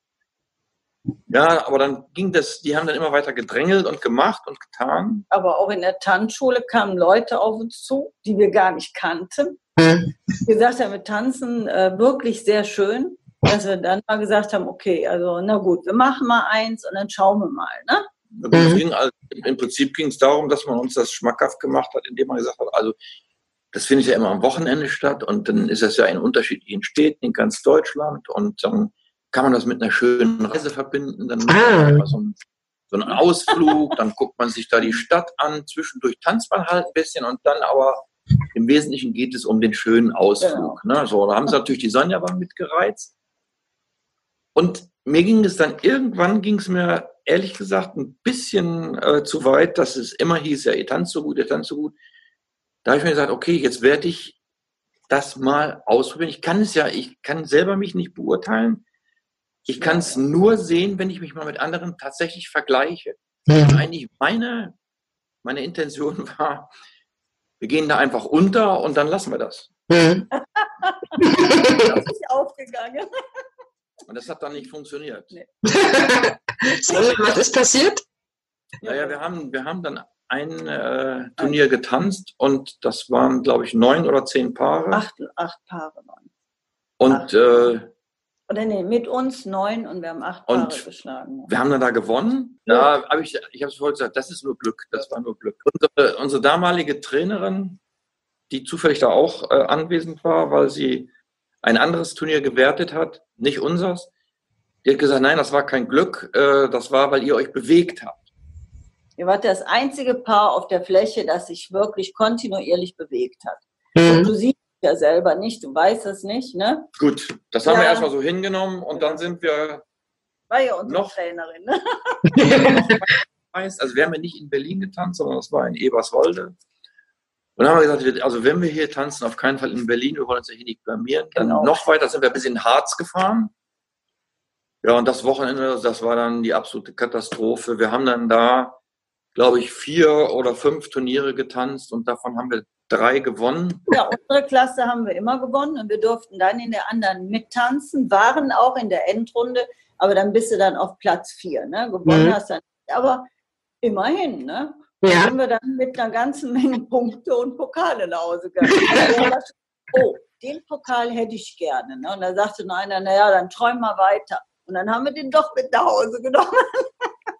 Ja, aber dann ging das, die haben dann immer weiter gedrängelt und gemacht und getan. Aber auch in der Tanzschule kamen Leute auf uns zu, die wir gar nicht kannten. Mhm. Wir gesagt haben, wir tanzen äh, wirklich sehr schön, dass wir dann mal gesagt haben, okay, also na gut, wir machen mal eins und dann schauen wir mal, ne? Mhm. ging also, Im Prinzip ging es darum, dass man uns das schmackhaft gemacht hat, indem man gesagt hat, also das findet ja immer am Wochenende statt und dann ist das ja in unterschiedlichen Städten in ganz Deutschland und dann kann man das mit einer schönen Reise verbinden. Dann macht Ah. so einen, so einen Ausflug, dann guckt man sich da die Stadt an, zwischendurch tanzt man halt ein bisschen und dann aber im Wesentlichen geht es um den schönen Ausflug. Ne? So, da haben sie natürlich die Sonja mitgereizt. Und mir ging es dann, irgendwann ging es mir ehrlich gesagt ein bisschen äh, zu weit, dass es immer hieß, ja, ihr tanzt so gut, ihr tanzt so gut. Da habe ich mir gesagt, okay, jetzt werde ich das mal ausprobieren. Ich kann es ja, ich kann selber mich nicht beurteilen. Ich kann es nur sehen, wenn ich mich mal mit anderen tatsächlich vergleiche. Mhm. Eigentlich meine, meine Intention war, wir gehen da einfach unter und dann lassen wir das. Mhm. Das ist aufgegangen. Und das hat dann nicht funktioniert. Nee. so, was ist passiert? Naja, wir haben, wir haben dann ein äh, Turnier getanzt und das waren, glaube ich, neun oder zehn Paare. Acht, acht Paare waren. und äh, Oder nee, mit uns neun und wir haben acht Und Paare geschlagen. wir haben dann da gewonnen. Da habe ich, ich habe es vorhin gesagt, das ist nur Glück, das war nur Glück. Unsere, unsere damalige Trainerin, die zufällig da auch äh, anwesend war, weil sie ein anderes Turnier gewertet hat, nicht unseres, die hat gesagt, nein, das war kein Glück, äh, das war, weil ihr euch bewegt habt. Ihr wart das einzige Paar auf der Fläche, das sich wirklich kontinuierlich bewegt hat. Mhm. Du siehst es ja selber nicht, du weißt es nicht, ne? Gut, das haben wir Ja. erstmal so hingenommen und dann sind wir War ja unsere Noch- Trainerin, ne? also wir haben ja nicht in Berlin getanzt, sondern das war in Eberswalde. Und dann haben wir gesagt, also wenn wir hier tanzen, auf keinen Fall in Berlin, wir wollen uns ja hier nicht blamieren. Dann Genau. noch weiter sind wir bis in Harz gefahren. Ja, und das Wochenende, das war dann die absolute Katastrophe. Wir haben dann da, glaube ich, vier oder fünf Turniere getanzt und davon haben wir drei gewonnen. Ja, unsere Klasse haben wir immer gewonnen und wir durften dann in der anderen mittanzen, waren auch in der Endrunde, aber dann bist du dann auf Platz vier, ne? Gewonnen Mhm. hast du dann nicht, aber immerhin, ne? Ja. sind wir dann mit einer ganzen Menge Punkte und Pokale nach Hause gegangen. oh, den Pokal hätte ich gerne. Ne? Und da sagte nur einer, naja, dann träum mal weiter. Und dann haben wir den doch mit nach Hause genommen.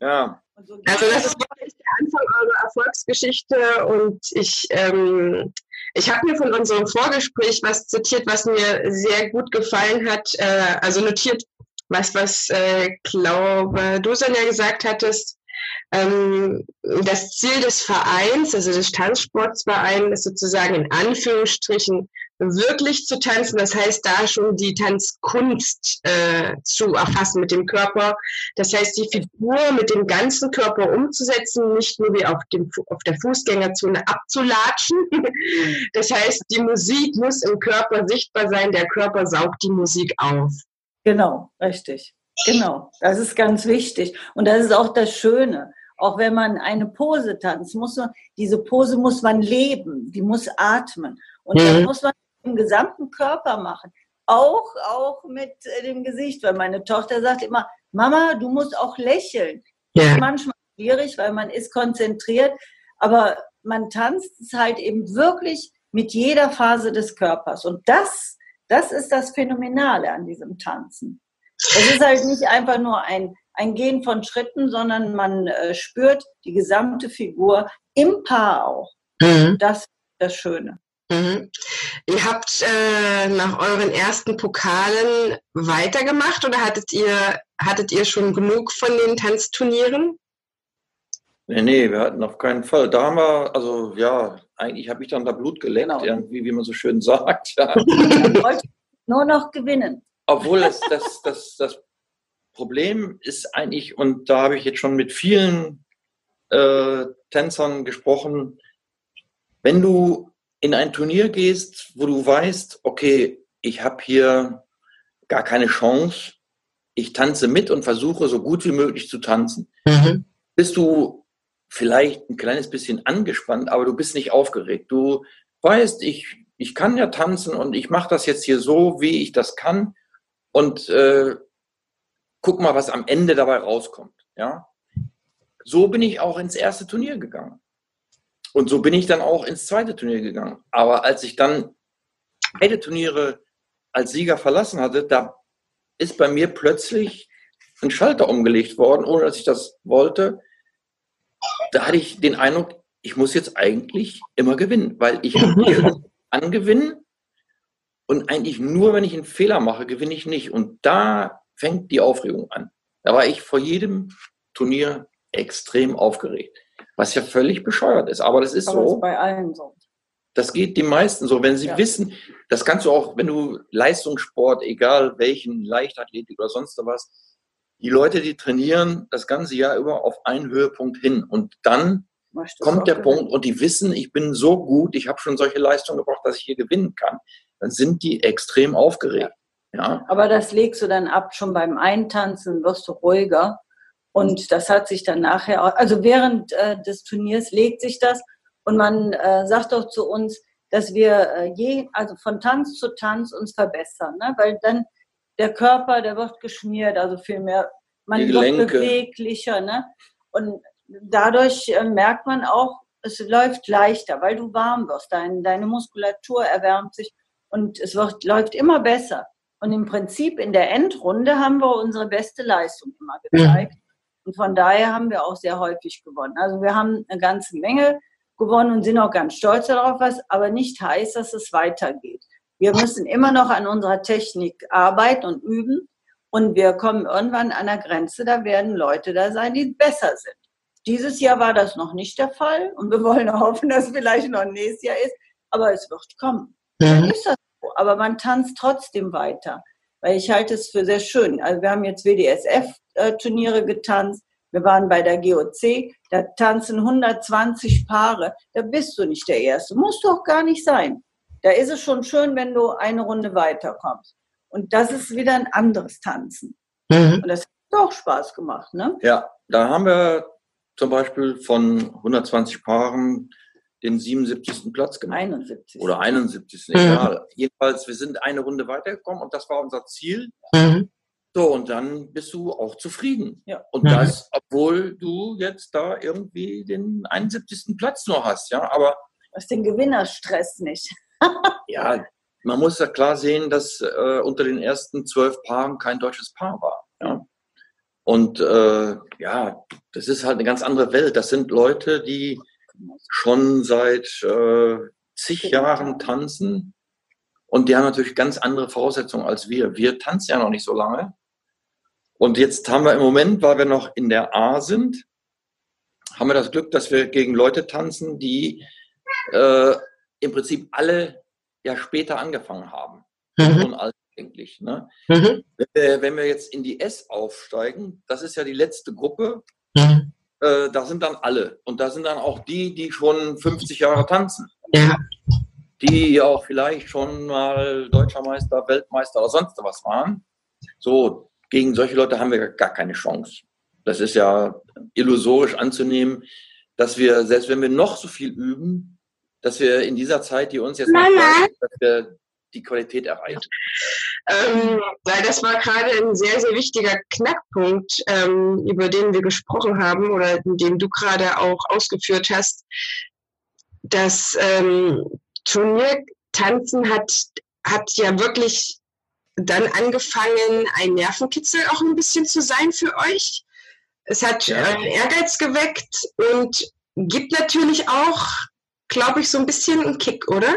Ja, so Also das ist wirklich der Anfang eurer Erfolgsgeschichte und ich, ähm, ich habe mir von unserem Vorgespräch was zitiert, was mir sehr gut gefallen hat, äh, also notiert, was, was äh, glaube du, Sonja, gesagt hattest. Ähm, das Ziel des Vereins, also des Tanzsportsvereins, ist sozusagen in Anführungsstrichen wirklich zu tanzen, das heißt da schon die Tanzkunst äh, zu erfassen mit dem Körper. Das heißt, die Figur mit dem ganzen Körper umzusetzen, nicht nur wie auf, dem, auf der Fußgängerzone abzulatschen. Das heißt, die Musik muss im Körper sichtbar sein, der Körper saugt die Musik auf. Genau, richtig. Genau, das ist ganz wichtig. Und das ist auch das Schöne. Auch wenn man eine Pose tanzt, muss man, diese Pose muss man leben, die muss atmen. Und mhm. das muss man im gesamten Körper machen. Auch, auch mit äh, dem Gesicht, weil meine Tochter sagt immer, Mama, du musst auch lächeln. Ja. Das ist manchmal schwierig, weil man ist konzentriert, aber man tanzt es halt eben wirklich mit jeder Phase des Körpers. Und das, das ist das Phänomenale an diesem Tanzen. Es ist halt nicht einfach nur ein, ein Gehen von Schritten, sondern man äh, spürt die gesamte Figur im Paar auch. Mhm. Das ist das Schöne. Mhm. Ihr habt äh, nach euren ersten Pokalen weitergemacht oder hattet ihr, hattet ihr schon genug von den Tanzturnieren? Nee, nee, wir hatten auf keinen Fall. Da haben wir, also ja, eigentlich habe ich dann da Blut geleckt, genau. irgendwie, wie man so schön sagt. Ja. Nur noch gewinnen. Obwohl das, das, das, das Problem ist eigentlich, und da habe ich jetzt schon mit vielen äh, Tänzern gesprochen, wenn du in ein Turnier gehst, wo du weißt, okay, ich habe hier gar keine Chance, ich tanze mit und versuche so gut wie möglich zu tanzen, mhm. bist du vielleicht ein kleines bisschen angespannt, aber du bist nicht aufgeregt. Du weißt, ich, ich kann ja tanzen und ich mache das jetzt hier so, wie ich das kann und äh, guck mal, was am Ende dabei rauskommt. Ja, so bin ich auch ins erste Turnier gegangen. Und so bin ich dann auch ins zweite Turnier gegangen. Aber als ich dann beide Turniere als Sieger verlassen hatte, da ist bei mir plötzlich ein Schalter umgelegt worden, ohne dass ich das wollte. Da hatte ich den Eindruck, ich muss jetzt eigentlich immer gewinnen, weil ich angewinnen und eigentlich nur, wenn ich einen Fehler mache, gewinne ich nicht. Und da fängt die Aufregung an. Da war ich vor jedem Turnier extrem aufgeregt. Was ja völlig bescheuert ist. Aber das ist Aber so. Das bei allen so. Das geht die meisten so. Wenn sie ja. wissen, das kannst du auch, wenn du Leistungssport, egal welchen, Leichtathletik oder sonst was, die Leute, die trainieren das ganze Jahr über auf einen Höhepunkt hin. Und dann kommt der gewinnen. Punkt und die wissen, ich bin so gut, ich habe schon solche Leistungen gebracht, dass ich hier gewinnen kann. Dann sind die extrem aufgeregt. Ja. Ja. Aber das legst du dann ab, schon beim Eintanzen wirst du ruhiger und das hat sich dann nachher, also während äh, des Turniers legt sich das und man äh, sagt doch zu uns, dass wir äh, je, also von Tanz zu Tanz uns verbessern, ne? weil dann der Körper, der wird geschmiert, also vielmehr, man wird beweglicher, ne? Und dadurch äh, merkt man auch, es läuft leichter, weil du warm wirst, dein, deine Muskulatur erwärmt sich und es wird, läuft immer besser. Und im Prinzip in der Endrunde haben wir unsere beste Leistung immer gezeigt. Und von daher haben wir auch sehr häufig gewonnen. Also wir haben eine ganze Menge gewonnen und sind auch ganz stolz darauf, was aber nicht heißt, dass es weitergeht. Wir müssen immer noch an unserer Technik arbeiten und üben. Und wir kommen irgendwann an der Grenze, da werden Leute da sein, die besser sind. Dieses Jahr war das noch nicht der Fall und wir wollen hoffen, dass es vielleicht noch nächstes Jahr ist, aber es wird kommen. Dann ist das. Aber man tanzt trotzdem weiter weil ich halte es für sehr schön. Also wir haben jetzt WDSF-Turniere getanzt, wir waren bei der GOC, da tanzen 120 Paare, da bist du nicht der Erste, musst du auch gar nicht sein. Da ist es schon schön, wenn du eine Runde weiterkommst. Und das ist wieder ein anderes Tanzen. Mhm. Und das hat auch Spaß gemacht, ne? Ja, da haben wir zum Beispiel von 120 Paaren den 77. Platz gemacht. 71. Oder 71. Mhm. Egal. Jedenfalls, wir sind eine Runde weitergekommen und das war unser Ziel. Mhm. So, und dann bist du auch zufrieden. Ja. Und mhm. das, obwohl du jetzt da irgendwie den 71. Platz nur hast, ja. Aber. Was den Gewinnerstress nicht. ja, man muss ja klar sehen, dass äh, unter den ersten zwölf Paaren kein deutsches Paar war. Ja. Und äh, ja, das ist halt eine ganz andere Welt. Das sind Leute, die schon seit äh, zig Jahren tanzen und die haben natürlich ganz andere Voraussetzungen als wir. Wir tanzen ja noch nicht so lange. Und jetzt haben wir im Moment, weil wir noch in der A sind, haben wir das Glück, dass wir gegen Leute tanzen, die äh, im Prinzip alle ja später angefangen haben. Mhm. Schon eigentlich. Ne? Mhm. Wenn wir jetzt in die S aufsteigen, das ist ja die letzte Gruppe, mhm. Äh, da sind dann alle. Und da sind dann auch die, die schon 50 Jahre tanzen. Ja. Die auch vielleicht schon mal Deutscher Meister, Weltmeister oder sonst was waren. So, gegen solche Leute haben wir gar keine Chance. Das ist ja illusorisch anzunehmen, dass wir, selbst wenn wir noch so viel üben, dass wir in dieser Zeit, die uns jetzt noch bleibt, dass wir die Qualität erreichen. Ähm, weil das war gerade ein sehr, sehr wichtiger Knackpunkt, ähm, über den wir gesprochen haben oder den du gerade auch ausgeführt hast. Das ähm, Turniertanzen hat, hat ja wirklich dann angefangen, ein Nervenkitzel auch ein bisschen zu sein für euch. Es hat ja. einen Ehrgeiz geweckt und gibt natürlich auch, glaube ich, so ein bisschen einen Kick, oder?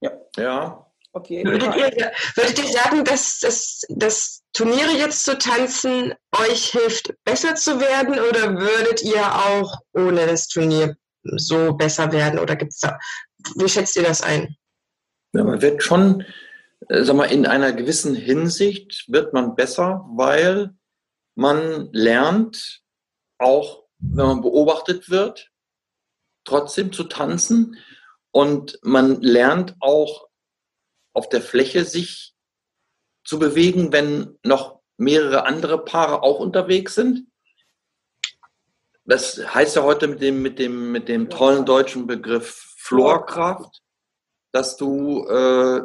Ja. Ja. Okay. Würdet ihr, würdet ihr sagen, dass, dass, dass Turniere jetzt zu tanzen euch hilft, besser zu werden oder würdet ihr auch ohne das Turnier so besser werden? Oder gibt's da, wie schätzt ihr das ein? Ja, man wird schon, äh, sag mal, in einer gewissen Hinsicht wird man besser, weil man lernt, auch wenn man beobachtet wird, trotzdem zu tanzen. Und man lernt auch auf der Fläche sich zu bewegen, wenn noch mehrere andere Paare auch unterwegs sind. Das heißt ja heute mit dem, mit dem, mit dem tollen deutschen Begriff Florkraft, dass du äh,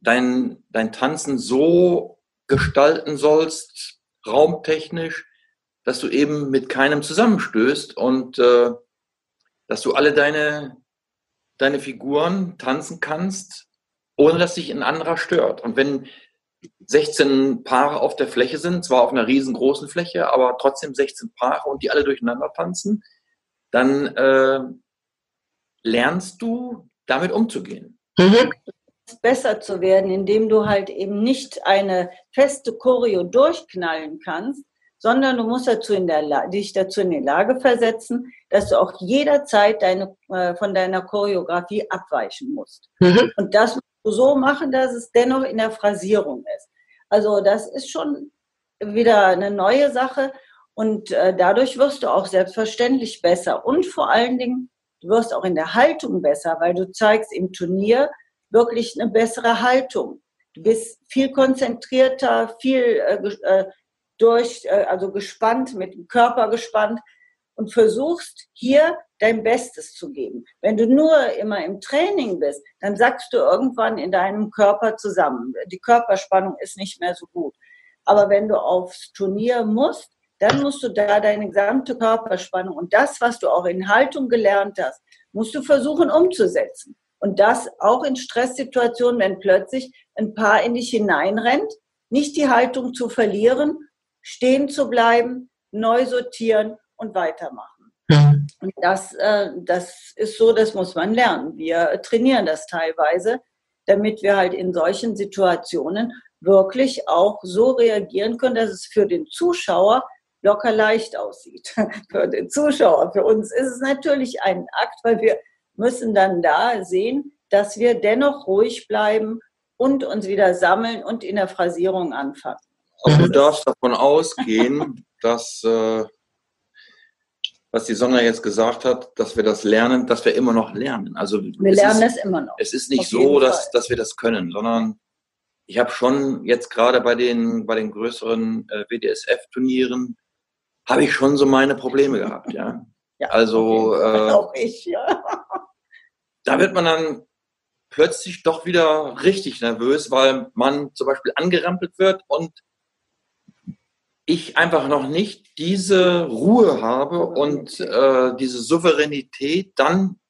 dein, dein Tanzen so gestalten sollst, raumtechnisch, dass du eben mit keinem zusammenstößt und äh, dass du alle deine, deine Figuren tanzen kannst, ohne dass sich ein anderer stört. Und wenn 16 Paare auf der Fläche sind, zwar auf einer riesengroßen Fläche, aber trotzdem 16 Paare und die alle durcheinander tanzen, dann äh, lernst du damit umzugehen. Mhm besser zu werden, indem du halt eben nicht eine feste Choreo durchknallen kannst, sondern du musst dazu in der, dich dazu in die Lage versetzen, dass du auch jederzeit deine, äh, von deiner Choreografie abweichen musst. Mhm. Und das so machen, dass es dennoch in der Phrasierung ist. Also das ist schon wieder eine neue Sache und äh, dadurch wirst du auch selbstverständlich besser und vor allen Dingen, du wirst auch in der Haltung besser, weil du zeigst im Turnier, wirklich eine bessere Haltung. Du bist viel konzentrierter, viel äh, äh, durch, äh, also gespannt, mit dem Körper gespannt und versuchst hier dein Bestes zu geben. Wenn du nur immer im Training bist, dann sagst du irgendwann in deinem Körper zusammen. Die Körperspannung ist nicht mehr so gut. Aber wenn du aufs Turnier musst, dann musst du da deine gesamte Körperspannung und das, was du auch in Haltung gelernt hast, musst du versuchen umzusetzen. Und das auch in Stresssituationen, wenn plötzlich ein Paar in dich hineinrennt, nicht die Haltung zu verlieren, stehen zu bleiben, neu sortieren und weitermachen. Und das, äh, das ist so, das muss man lernen. Wir trainieren das teilweise, damit wir halt in solchen Situationen wirklich auch so reagieren können, dass es für den Zuschauer locker leicht aussieht. für den Zuschauer. Für uns ist es natürlich ein Akt, weil wir müssen dann da sehen, dass wir dennoch ruhig bleiben und uns wieder sammeln und in der Phrasierung anfangen. Also du darfst davon ausgehen, dass, äh, was die Sonja jetzt gesagt hat, dass wir das lernen, dass wir immer noch lernen. Also wir lernen es immer noch. Es ist nicht so, dass, dass wir das können, sondern ich habe schon jetzt gerade bei den, bei den größeren äh, WDSF-Turnieren, habe ich schon so meine Probleme gehabt, ja. ja also äh, auch ich, ja da wird man dann plötzlich doch wieder richtig nervös, weil man zum Beispiel angerampelt wird und ich einfach noch nicht diese Ruhe habe und äh, diese Souveränität, dann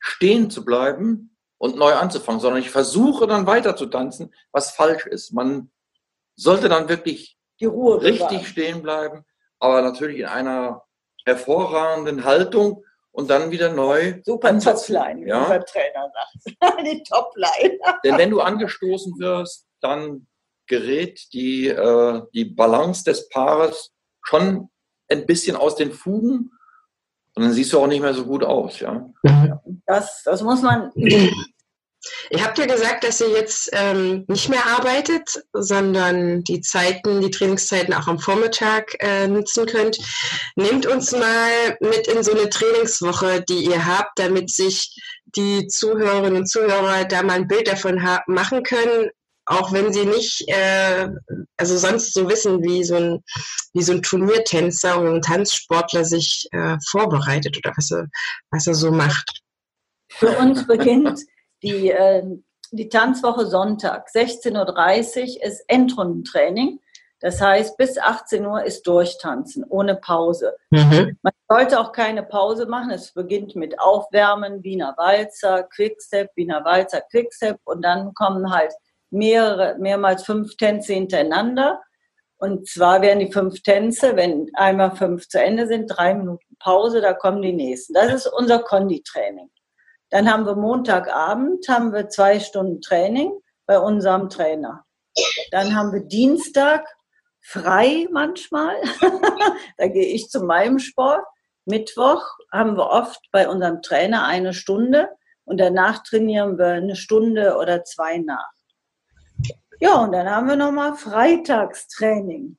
stehen zu bleiben und neu anzufangen, sondern ich versuche dann weiter zu tanzen, was falsch ist. Man sollte dann wirklich die Ruhe richtig bewahren. stehen bleiben, aber natürlich in einer hervorragenden Haltung und dann wieder neu. Super Topline, wie ja? unser Trainer sagt. die Topline. Denn wenn du angestoßen wirst, dann gerät die, äh, die Balance des Paares schon ein bisschen aus den Fugen und dann siehst du auch nicht mehr so gut aus. Ja? Das, das muss man Ihr habt ja gesagt, dass ihr jetzt ähm, nicht mehr arbeitet, sondern die Zeiten, die Trainingszeiten auch am Vormittag äh, nutzen könnt. Nehmt uns mal mit in so eine Trainingswoche, die ihr habt, damit sich die Zuhörerinnen und Zuhörer da mal ein Bild davon machen können, auch wenn sie nicht, äh, also sonst so wissen, wie so ein, wie so ein Turniertänzer oder ein Tanzsportler sich äh, vorbereitet oder was er, was er so macht. Für uns beginnt die, äh, die Tanzwoche Sonntag. 16.30 Uhr ist Endrundentraining. Das heißt, bis 18 Uhr ist Durchtanzen, ohne Pause. Mhm. Man sollte auch keine Pause machen. Es beginnt mit Aufwärmen, Wiener Walzer, Quickstep, Wiener Walzer, Quickstep und dann kommen halt mehrere, mehrmals fünf Tänze hintereinander. Und zwar werden die fünf Tänze, wenn einmal fünf zu Ende sind, drei Minuten Pause, da kommen die nächsten. Das ist unser Konditraining. Dann haben wir Montagabend, haben wir zwei Stunden Training bei unserem Trainer. Dann haben wir Dienstag frei manchmal. da gehe ich zu meinem Sport. Mittwoch haben wir oft bei unserem Trainer eine Stunde und danach trainieren wir eine Stunde oder zwei nach. Ja, und dann haben wir nochmal Freitagstraining.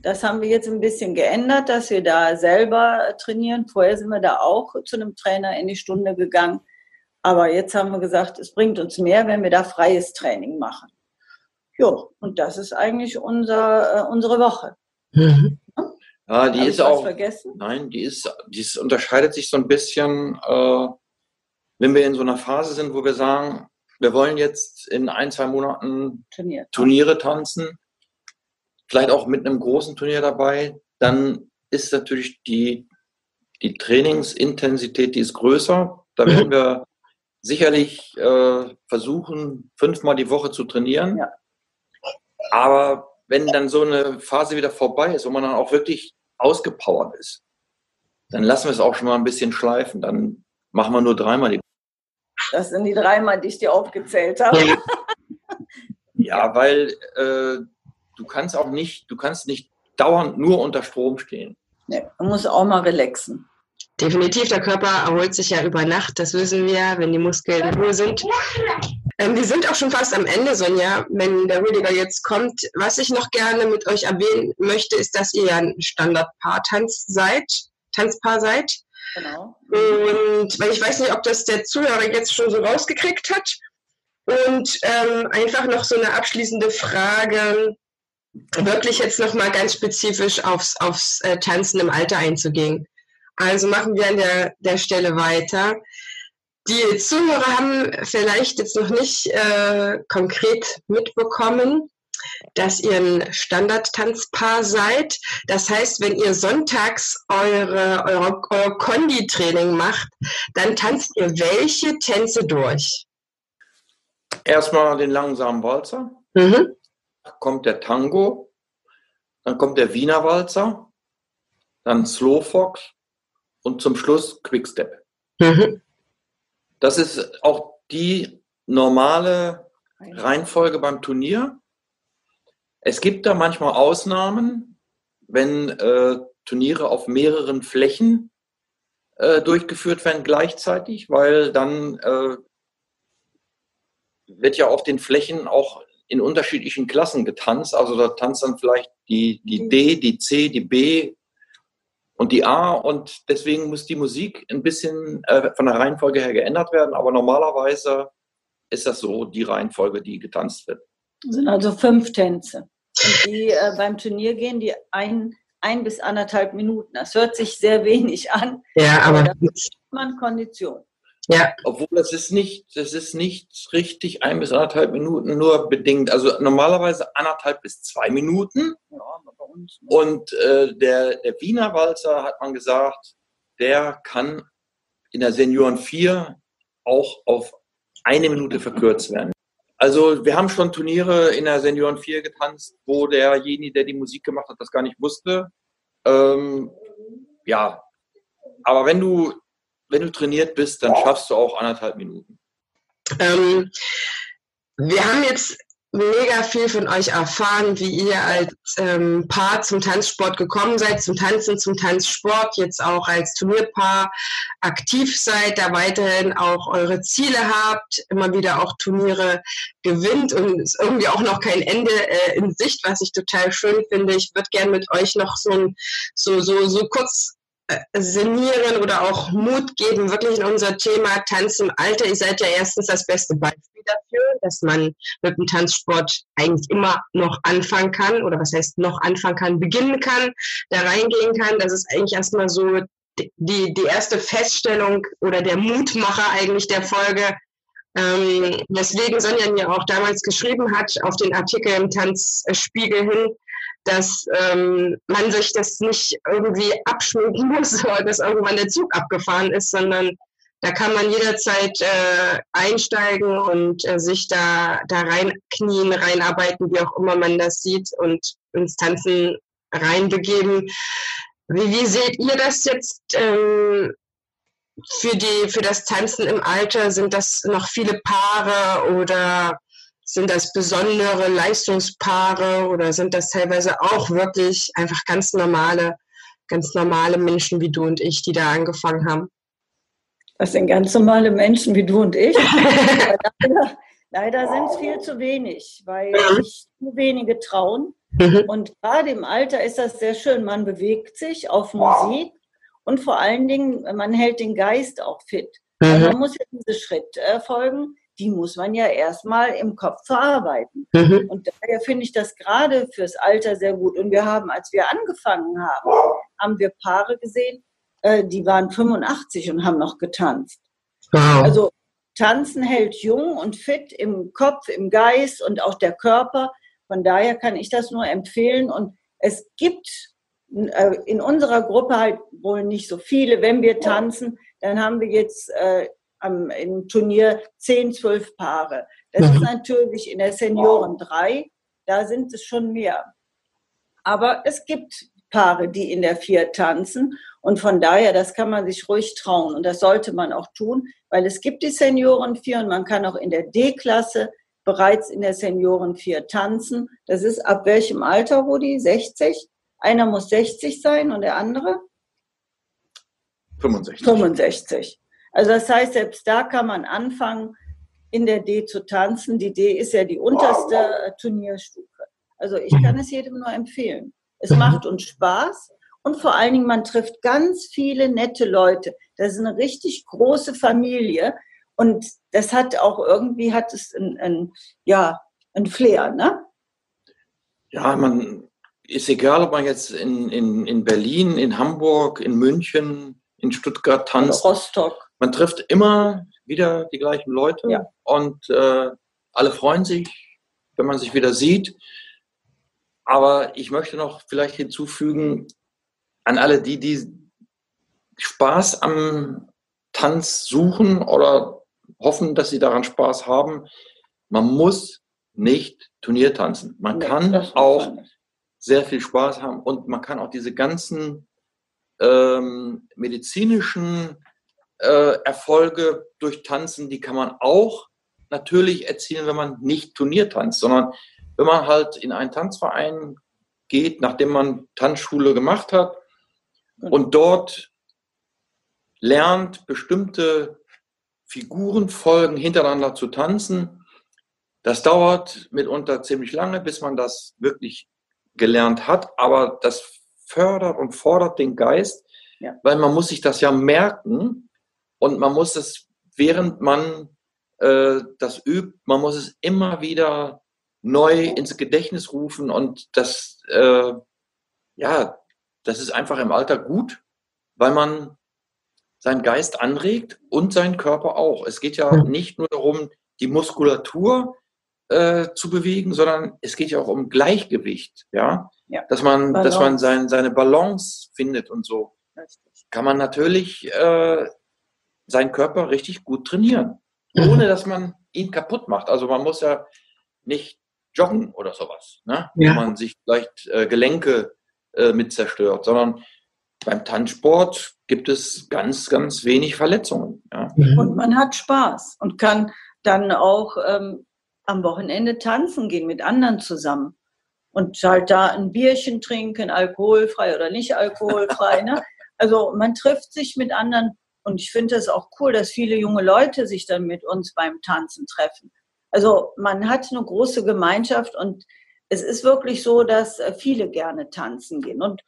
Das haben wir jetzt ein bisschen geändert, dass wir da selber trainieren. Vorher sind wir da auch zu einem Trainer in die Stunde gegangen. Aber jetzt haben wir gesagt, es bringt uns mehr, wenn wir da freies Training machen. Ja, und das ist eigentlich unser, äh, unsere Woche. Mhm. Ja, die Hab ist auch. Vergessen? Nein, die ist, die unterscheidet sich so ein bisschen, äh, wenn wir in so einer Phase sind, wo wir sagen, wir wollen jetzt in ein, zwei Monaten Turnier. Turniere tanzen, vielleicht auch mit einem großen Turnier dabei, dann ist natürlich die, die Trainingsintensität, die ist größer. Da mhm. werden wir sicherlich äh, versuchen, fünfmal die Woche zu trainieren. Ja. Aber wenn dann so eine Phase wieder vorbei ist, wo man dann auch wirklich ausgepowert ist, dann lassen wir es auch schon mal ein bisschen schleifen. Dann machen wir nur dreimal die das sind die dreimal, die ich dir aufgezählt habe. ja, weil äh, du kannst auch nicht, du kannst nicht dauernd nur unter Strom stehen. Nee, man muss auch mal relaxen. Definitiv, der Körper erholt sich ja über Nacht, das wissen wir, wenn die Muskeln in Ruhe sind. Ähm, wir sind auch schon fast am Ende, Sonja, wenn der Rüdiger jetzt kommt. Was ich noch gerne mit euch erwähnen möchte, ist, dass ihr ja ein Standardpaar-Tanz seid, Tanzpaar seid. Genau. Und weil ich weiß nicht, ob das der Zuhörer jetzt schon so rausgekriegt hat. Und ähm, einfach noch so eine abschließende Frage, wirklich jetzt nochmal ganz spezifisch aufs, aufs äh, Tanzen im Alter einzugehen. Also machen wir an der, der Stelle weiter. Die Zuhörer haben vielleicht jetzt noch nicht äh, konkret mitbekommen, dass ihr ein Standardtanzpaar seid. Das heißt, wenn ihr sonntags eure, eure, euer Konditraining macht, dann tanzt ihr welche Tänze durch? Erstmal den langsamen Walzer. Mhm. Dann kommt der Tango. Dann kommt der Wiener Walzer. Dann Slow Fox. Und zum Schluss Quickstep. Mhm. Das ist auch die normale Reihenfolge beim Turnier. Es gibt da manchmal Ausnahmen, wenn äh, Turniere auf mehreren Flächen äh, durchgeführt werden gleichzeitig, weil dann äh, wird ja auf den Flächen auch in unterschiedlichen Klassen getanzt. Also da tanzt dann vielleicht die, die D, die C, die B und die A und deswegen muss die Musik ein bisschen äh, von der Reihenfolge her geändert werden, aber normalerweise ist das so die Reihenfolge, die getanzt wird. Das sind also fünf Tänze. Die äh, beim Turnier gehen, die ein, ein bis anderthalb Minuten. Das hört sich sehr wenig an. Ja, aber, aber das ist man Kondition. Ja. Obwohl das ist nicht, das ist nicht richtig ein bis anderthalb Minuten nur bedingt. Also normalerweise anderthalb bis zwei Minuten. Ja, bei uns. Und äh, der, der Wiener Walzer hat man gesagt, der kann in der Senioren 4 auch auf eine Minute verkürzt werden. Also wir haben schon Turniere in der Senioren 4 getanzt, wo derjenige, der die Musik gemacht hat, das gar nicht wusste. Ähm, ja, aber wenn du, wenn du trainiert bist, dann schaffst du auch anderthalb Minuten. Ähm, wir haben jetzt mega viel von euch erfahren, wie ihr als ähm, Paar zum Tanzsport gekommen seid, zum Tanzen, zum Tanzsport, jetzt auch als Turnierpaar aktiv seid, da weiterhin auch eure Ziele habt, immer wieder auch Turniere gewinnt und ist irgendwie auch noch kein Ende äh, in Sicht, was ich total schön finde. Ich würde gerne mit euch noch so, ein, so, so, so kurz sinnieren oder auch Mut geben, wirklich in unser Thema Tanz im Alter. Ihr seid ja erstens das beste Beispiel dafür, dass man mit dem Tanzsport eigentlich immer noch anfangen kann oder was heißt noch anfangen kann, beginnen kann, da reingehen kann. Das ist eigentlich erstmal so die, die erste Feststellung oder der Mutmacher eigentlich der Folge, ähm, weswegen Sonja mir auch damals geschrieben hat auf den Artikel im Tanzspiegel hin, dass ähm, man sich das nicht irgendwie abschminken muss, dass irgendwann der Zug abgefahren ist, sondern da kann man jederzeit äh, einsteigen und äh, sich da, da reinknien, reinarbeiten, wie auch immer man das sieht und ins Tanzen reinbegeben. Wie, wie seht ihr das jetzt ähm, für, die, für das Tanzen im Alter? Sind das noch viele Paare oder sind das besondere Leistungspaare oder sind das teilweise auch wirklich einfach ganz normale, ganz normale Menschen wie du und ich, die da angefangen haben? Das sind ganz normale Menschen wie du und ich. leider, leider sind es viel zu wenig, weil sich zu wenige trauen. Mhm. Und gerade im Alter ist das sehr schön. Man bewegt sich auf Musik und vor allen Dingen, man hält den Geist auch fit. Also mhm. man muss ja diese Schritt äh, folgen die muss man ja erstmal im Kopf verarbeiten. Mhm. Und daher finde ich das gerade fürs Alter sehr gut. Und wir haben, als wir angefangen haben, haben wir Paare gesehen, äh, die waren 85 und haben noch getanzt. Wow. Also Tanzen hält jung und fit im Kopf, im Geist und auch der Körper. Von daher kann ich das nur empfehlen. Und es gibt äh, in unserer Gruppe halt wohl nicht so viele. Wenn wir tanzen, dann haben wir jetzt äh, am, im Turnier 10, 12 Paare. Das mhm. ist natürlich in der Senioren 3, da sind es schon mehr. Aber es gibt Paare, die in der 4 tanzen und von daher, das kann man sich ruhig trauen und das sollte man auch tun, weil es gibt die Senioren 4 und man kann auch in der D-Klasse bereits in der Senioren 4 tanzen. Das ist ab welchem Alter, Rudi? 60? Einer muss 60 sein und der andere? 65. 65. Also das heißt, selbst da kann man anfangen, in der D zu tanzen. Die D ist ja die unterste Turnierstufe. Also ich kann es jedem nur empfehlen. Es mhm. macht uns Spaß und vor allen Dingen, man trifft ganz viele nette Leute. Das ist eine richtig große Familie und das hat auch irgendwie, hat es ein, ein ja, ein Flair, ne? Ja, man ist egal, ob man jetzt in, in, in Berlin, in Hamburg, in München, in Stuttgart tanzt. Rostock man trifft immer wieder die gleichen Leute ja. und äh, alle freuen sich, wenn man sich wieder sieht. Aber ich möchte noch vielleicht hinzufügen, an alle die, die Spaß am Tanz suchen oder hoffen, dass sie daran Spaß haben, man muss nicht Turnier tanzen. Man nee, kann auch sehr viel Spaß haben und man kann auch diese ganzen ähm, medizinischen äh, Erfolge durch Tanzen, die kann man auch natürlich erzielen, wenn man nicht Turnier tanzt, sondern wenn man halt in einen Tanzverein geht, nachdem man Tanzschule gemacht hat und dort lernt, bestimmte Figurenfolgen hintereinander zu tanzen. Das dauert mitunter ziemlich lange, bis man das wirklich gelernt hat, aber das fördert und fordert den Geist, ja. weil man muss sich das ja merken und man muss es, während man äh, das übt, man muss es immer wieder neu ins Gedächtnis rufen und das, äh, ja, das ist einfach im Alter gut, weil man seinen Geist anregt und seinen Körper auch. Es geht ja nicht nur darum, die Muskulatur äh, zu bewegen, sondern es geht ja auch um Gleichgewicht, ja, ja. dass man, Balance. dass man sein, seine Balance findet und so. Kann man natürlich äh, seinen Körper richtig gut trainieren, mhm. ohne dass man ihn kaputt macht. Also man muss ja nicht joggen oder sowas, ne? Ja. wo man sich vielleicht äh, Gelenke äh, mit zerstört, sondern beim Tanzsport gibt es ganz, ganz wenig Verletzungen. Ja? Mhm. Und man hat Spaß und kann dann auch ähm, am Wochenende tanzen gehen mit anderen zusammen und halt da ein Bierchen trinken, alkoholfrei oder nicht alkoholfrei. ne? Also man trifft sich mit anderen und ich finde es auch cool, dass viele junge Leute sich dann mit uns beim Tanzen treffen. Also man hat eine große Gemeinschaft und es ist wirklich so, dass äh, viele gerne tanzen gehen. Und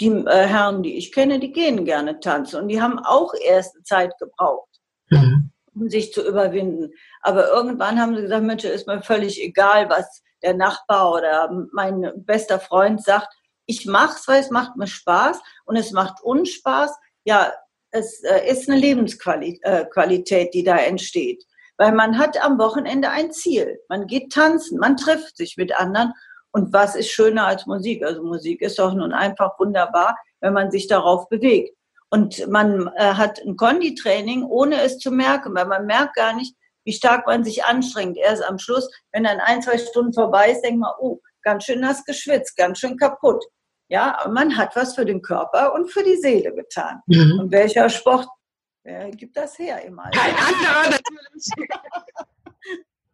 die äh, Herren, die ich kenne, die gehen gerne tanzen. Und die haben auch erste Zeit gebraucht, mhm. um sich zu überwinden. Aber irgendwann haben sie gesagt, Mensch, ist mir völlig egal, was der Nachbar oder mein bester Freund sagt. Ich mach's, weil es macht mir Spaß und es macht uns Spaß. Ja, es äh, ist eine Lebensqualität, die da entsteht. Weil man hat am Wochenende ein Ziel. Man geht tanzen, man trifft sich mit anderen. Und was ist schöner als Musik? Also Musik ist doch nun einfach wunderbar, wenn man sich darauf bewegt. Und man äh, hat ein Konditraining, ohne es zu merken, weil man merkt gar nicht, wie stark man sich anstrengt. Erst am Schluss, wenn dann ein, zwei Stunden vorbei ist, denkt man, oh, ganz schön nass geschwitzt, ganz schön kaputt. Ja, man hat was für den Körper und für die Seele getan. Mhm. Und welcher Sport Wer gibt das her im Alter? Kein anderer natürlich.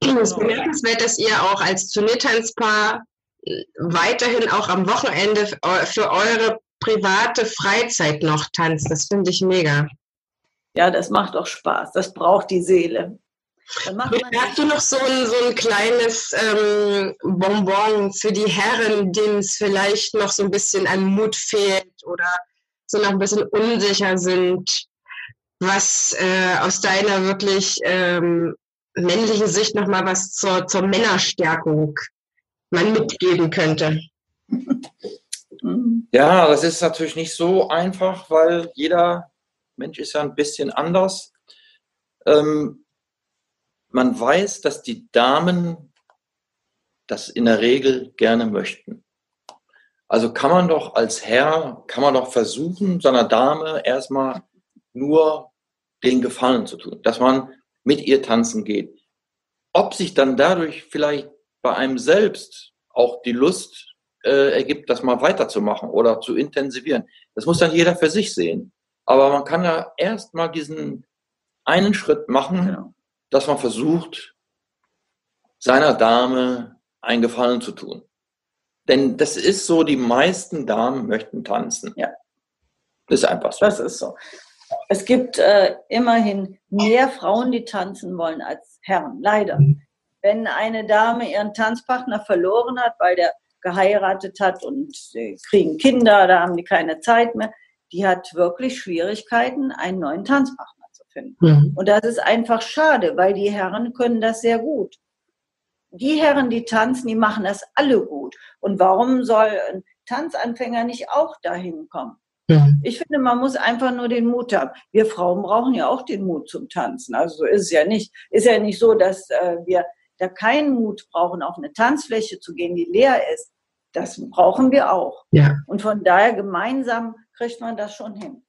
es ist bemerkenswert, dass ihr auch als Turniertanzpaar weiterhin auch am Wochenende für eure private Freizeit noch tanzt. Das finde ich mega. Ja, das macht auch Spaß. Das braucht die Seele. Hast du noch so ein, so ein kleines ähm, Bonbon für die Herren, denen es vielleicht noch so ein bisschen an Mut fehlt oder so noch ein bisschen unsicher sind? was äh, aus deiner wirklich ähm, männlichen Sicht nochmal was zur, zur Männerstärkung man mitgeben könnte? Ja, das ist natürlich nicht so einfach, weil jeder Mensch ist ja ein bisschen anders. Ähm, man weiß, dass die Damen das in der Regel gerne möchten. Also kann man doch als Herr, kann man doch versuchen, seiner Dame erstmal nur den Gefallen zu tun, dass man mit ihr tanzen geht. Ob sich dann dadurch vielleicht bei einem selbst auch die Lust äh, ergibt, das mal weiterzumachen oder zu intensivieren, das muss dann jeder für sich sehen. Aber man kann ja erst mal diesen einen Schritt machen, ja. Dass man versucht, seiner Dame einen Gefallen zu tun. Denn das ist so, die meisten Damen möchten tanzen. Ja. Das ist einfach so. Das ist so. Es gibt äh, immerhin mehr Frauen, die tanzen wollen als Herren, leider. Mhm. Wenn eine Dame ihren Tanzpartner verloren hat, weil der geheiratet hat und sie kriegen Kinder, da haben die keine Zeit mehr, die hat wirklich Schwierigkeiten, einen neuen Tanzpartner zu finden. Mhm. Und das ist einfach schade, weil die Herren können das sehr gut. Die Herren, die tanzen, die machen das alle gut. Und warum soll ein Tanzanfänger nicht auch dahin kommen? Mhm. Ich finde, man muss einfach nur den Mut haben. Wir Frauen brauchen ja auch den Mut zum Tanzen. Also so ist es ja nicht. Ist ja nicht so, dass äh, wir da keinen Mut brauchen, auf eine Tanzfläche zu gehen, die leer ist. Das brauchen wir auch. Ja. Und von daher gemeinsam kriegt man das schon hin.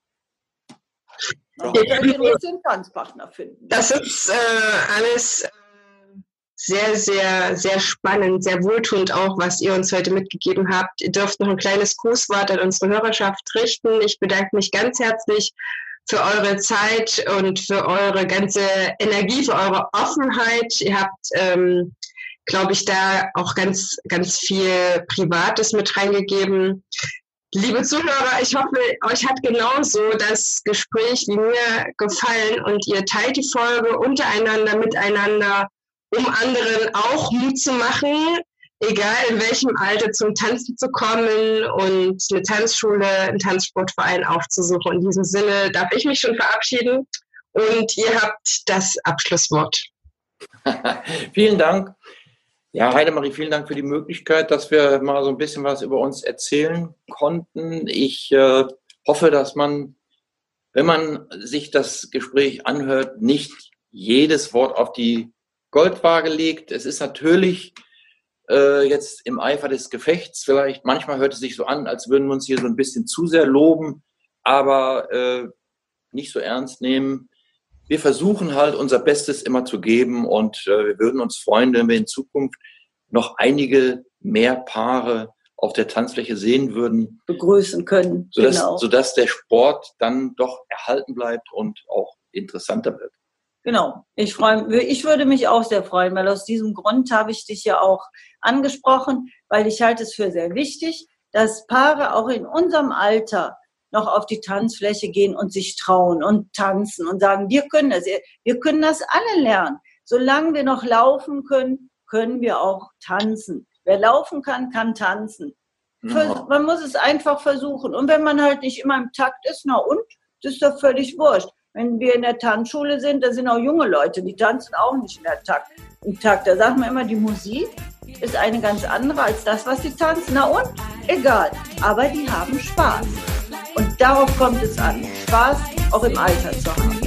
Man muss den Tanzpartner finden. Das ist äh, alles sehr, sehr, sehr spannend, sehr wohltuend auch, was ihr uns heute mitgegeben habt. Ihr dürft noch ein kleines Grußwort an unsere Hörerschaft richten. Ich bedanke mich ganz herzlich für eure Zeit und für eure ganze Energie, für eure Offenheit. Ihr habt, ähm, glaube ich, da auch ganz, ganz viel Privates mit reingegeben. Liebe Zuhörer, ich hoffe, euch hat genauso das Gespräch wie mir gefallen und ihr teilt die Folge untereinander, miteinander um anderen auch Mut zu machen, egal in welchem Alter zum Tanzen zu kommen und eine Tanzschule, einen Tanzsportverein aufzusuchen. In diesem Sinne darf ich mich schon verabschieden und ihr habt das Abschlusswort. vielen Dank. Ja, Heidemarie, vielen Dank für die Möglichkeit, dass wir mal so ein bisschen was über uns erzählen konnten. Ich äh, hoffe, dass man, wenn man sich das Gespräch anhört, nicht jedes Wort auf die Goldwaage legt. Es ist natürlich äh, jetzt im Eifer des Gefechts vielleicht, manchmal hört es sich so an, als würden wir uns hier so ein bisschen zu sehr loben, aber äh, nicht so ernst nehmen. Wir versuchen halt unser Bestes immer zu geben und äh, wir würden uns freuen, wenn wir in Zukunft noch einige mehr Paare auf der Tanzfläche sehen würden. Begrüßen können. Sodass, genau. sodass der Sport dann doch erhalten bleibt und auch interessanter wird. Genau. Ich freue ich würde mich auch sehr freuen, weil aus diesem Grund habe ich dich ja auch angesprochen, weil ich halte es für sehr wichtig, dass Paare auch in unserem Alter noch auf die Tanzfläche gehen und sich trauen und tanzen und sagen, wir können das, wir können das alle lernen. Solange wir noch laufen können, können wir auch tanzen. Wer laufen kann, kann tanzen. Ja. Man muss es einfach versuchen. Und wenn man halt nicht immer im Takt ist, na und? Das ist doch völlig wurscht. Wenn wir in der Tanzschule sind, da sind auch junge Leute, die tanzen auch nicht in der Takt, im Takt. Da sagt man immer, die Musik ist eine ganz andere als das, was sie tanzen. Na und? Egal. Aber die haben Spaß. Darauf kommt es an, Spaß auch im Alter zu haben.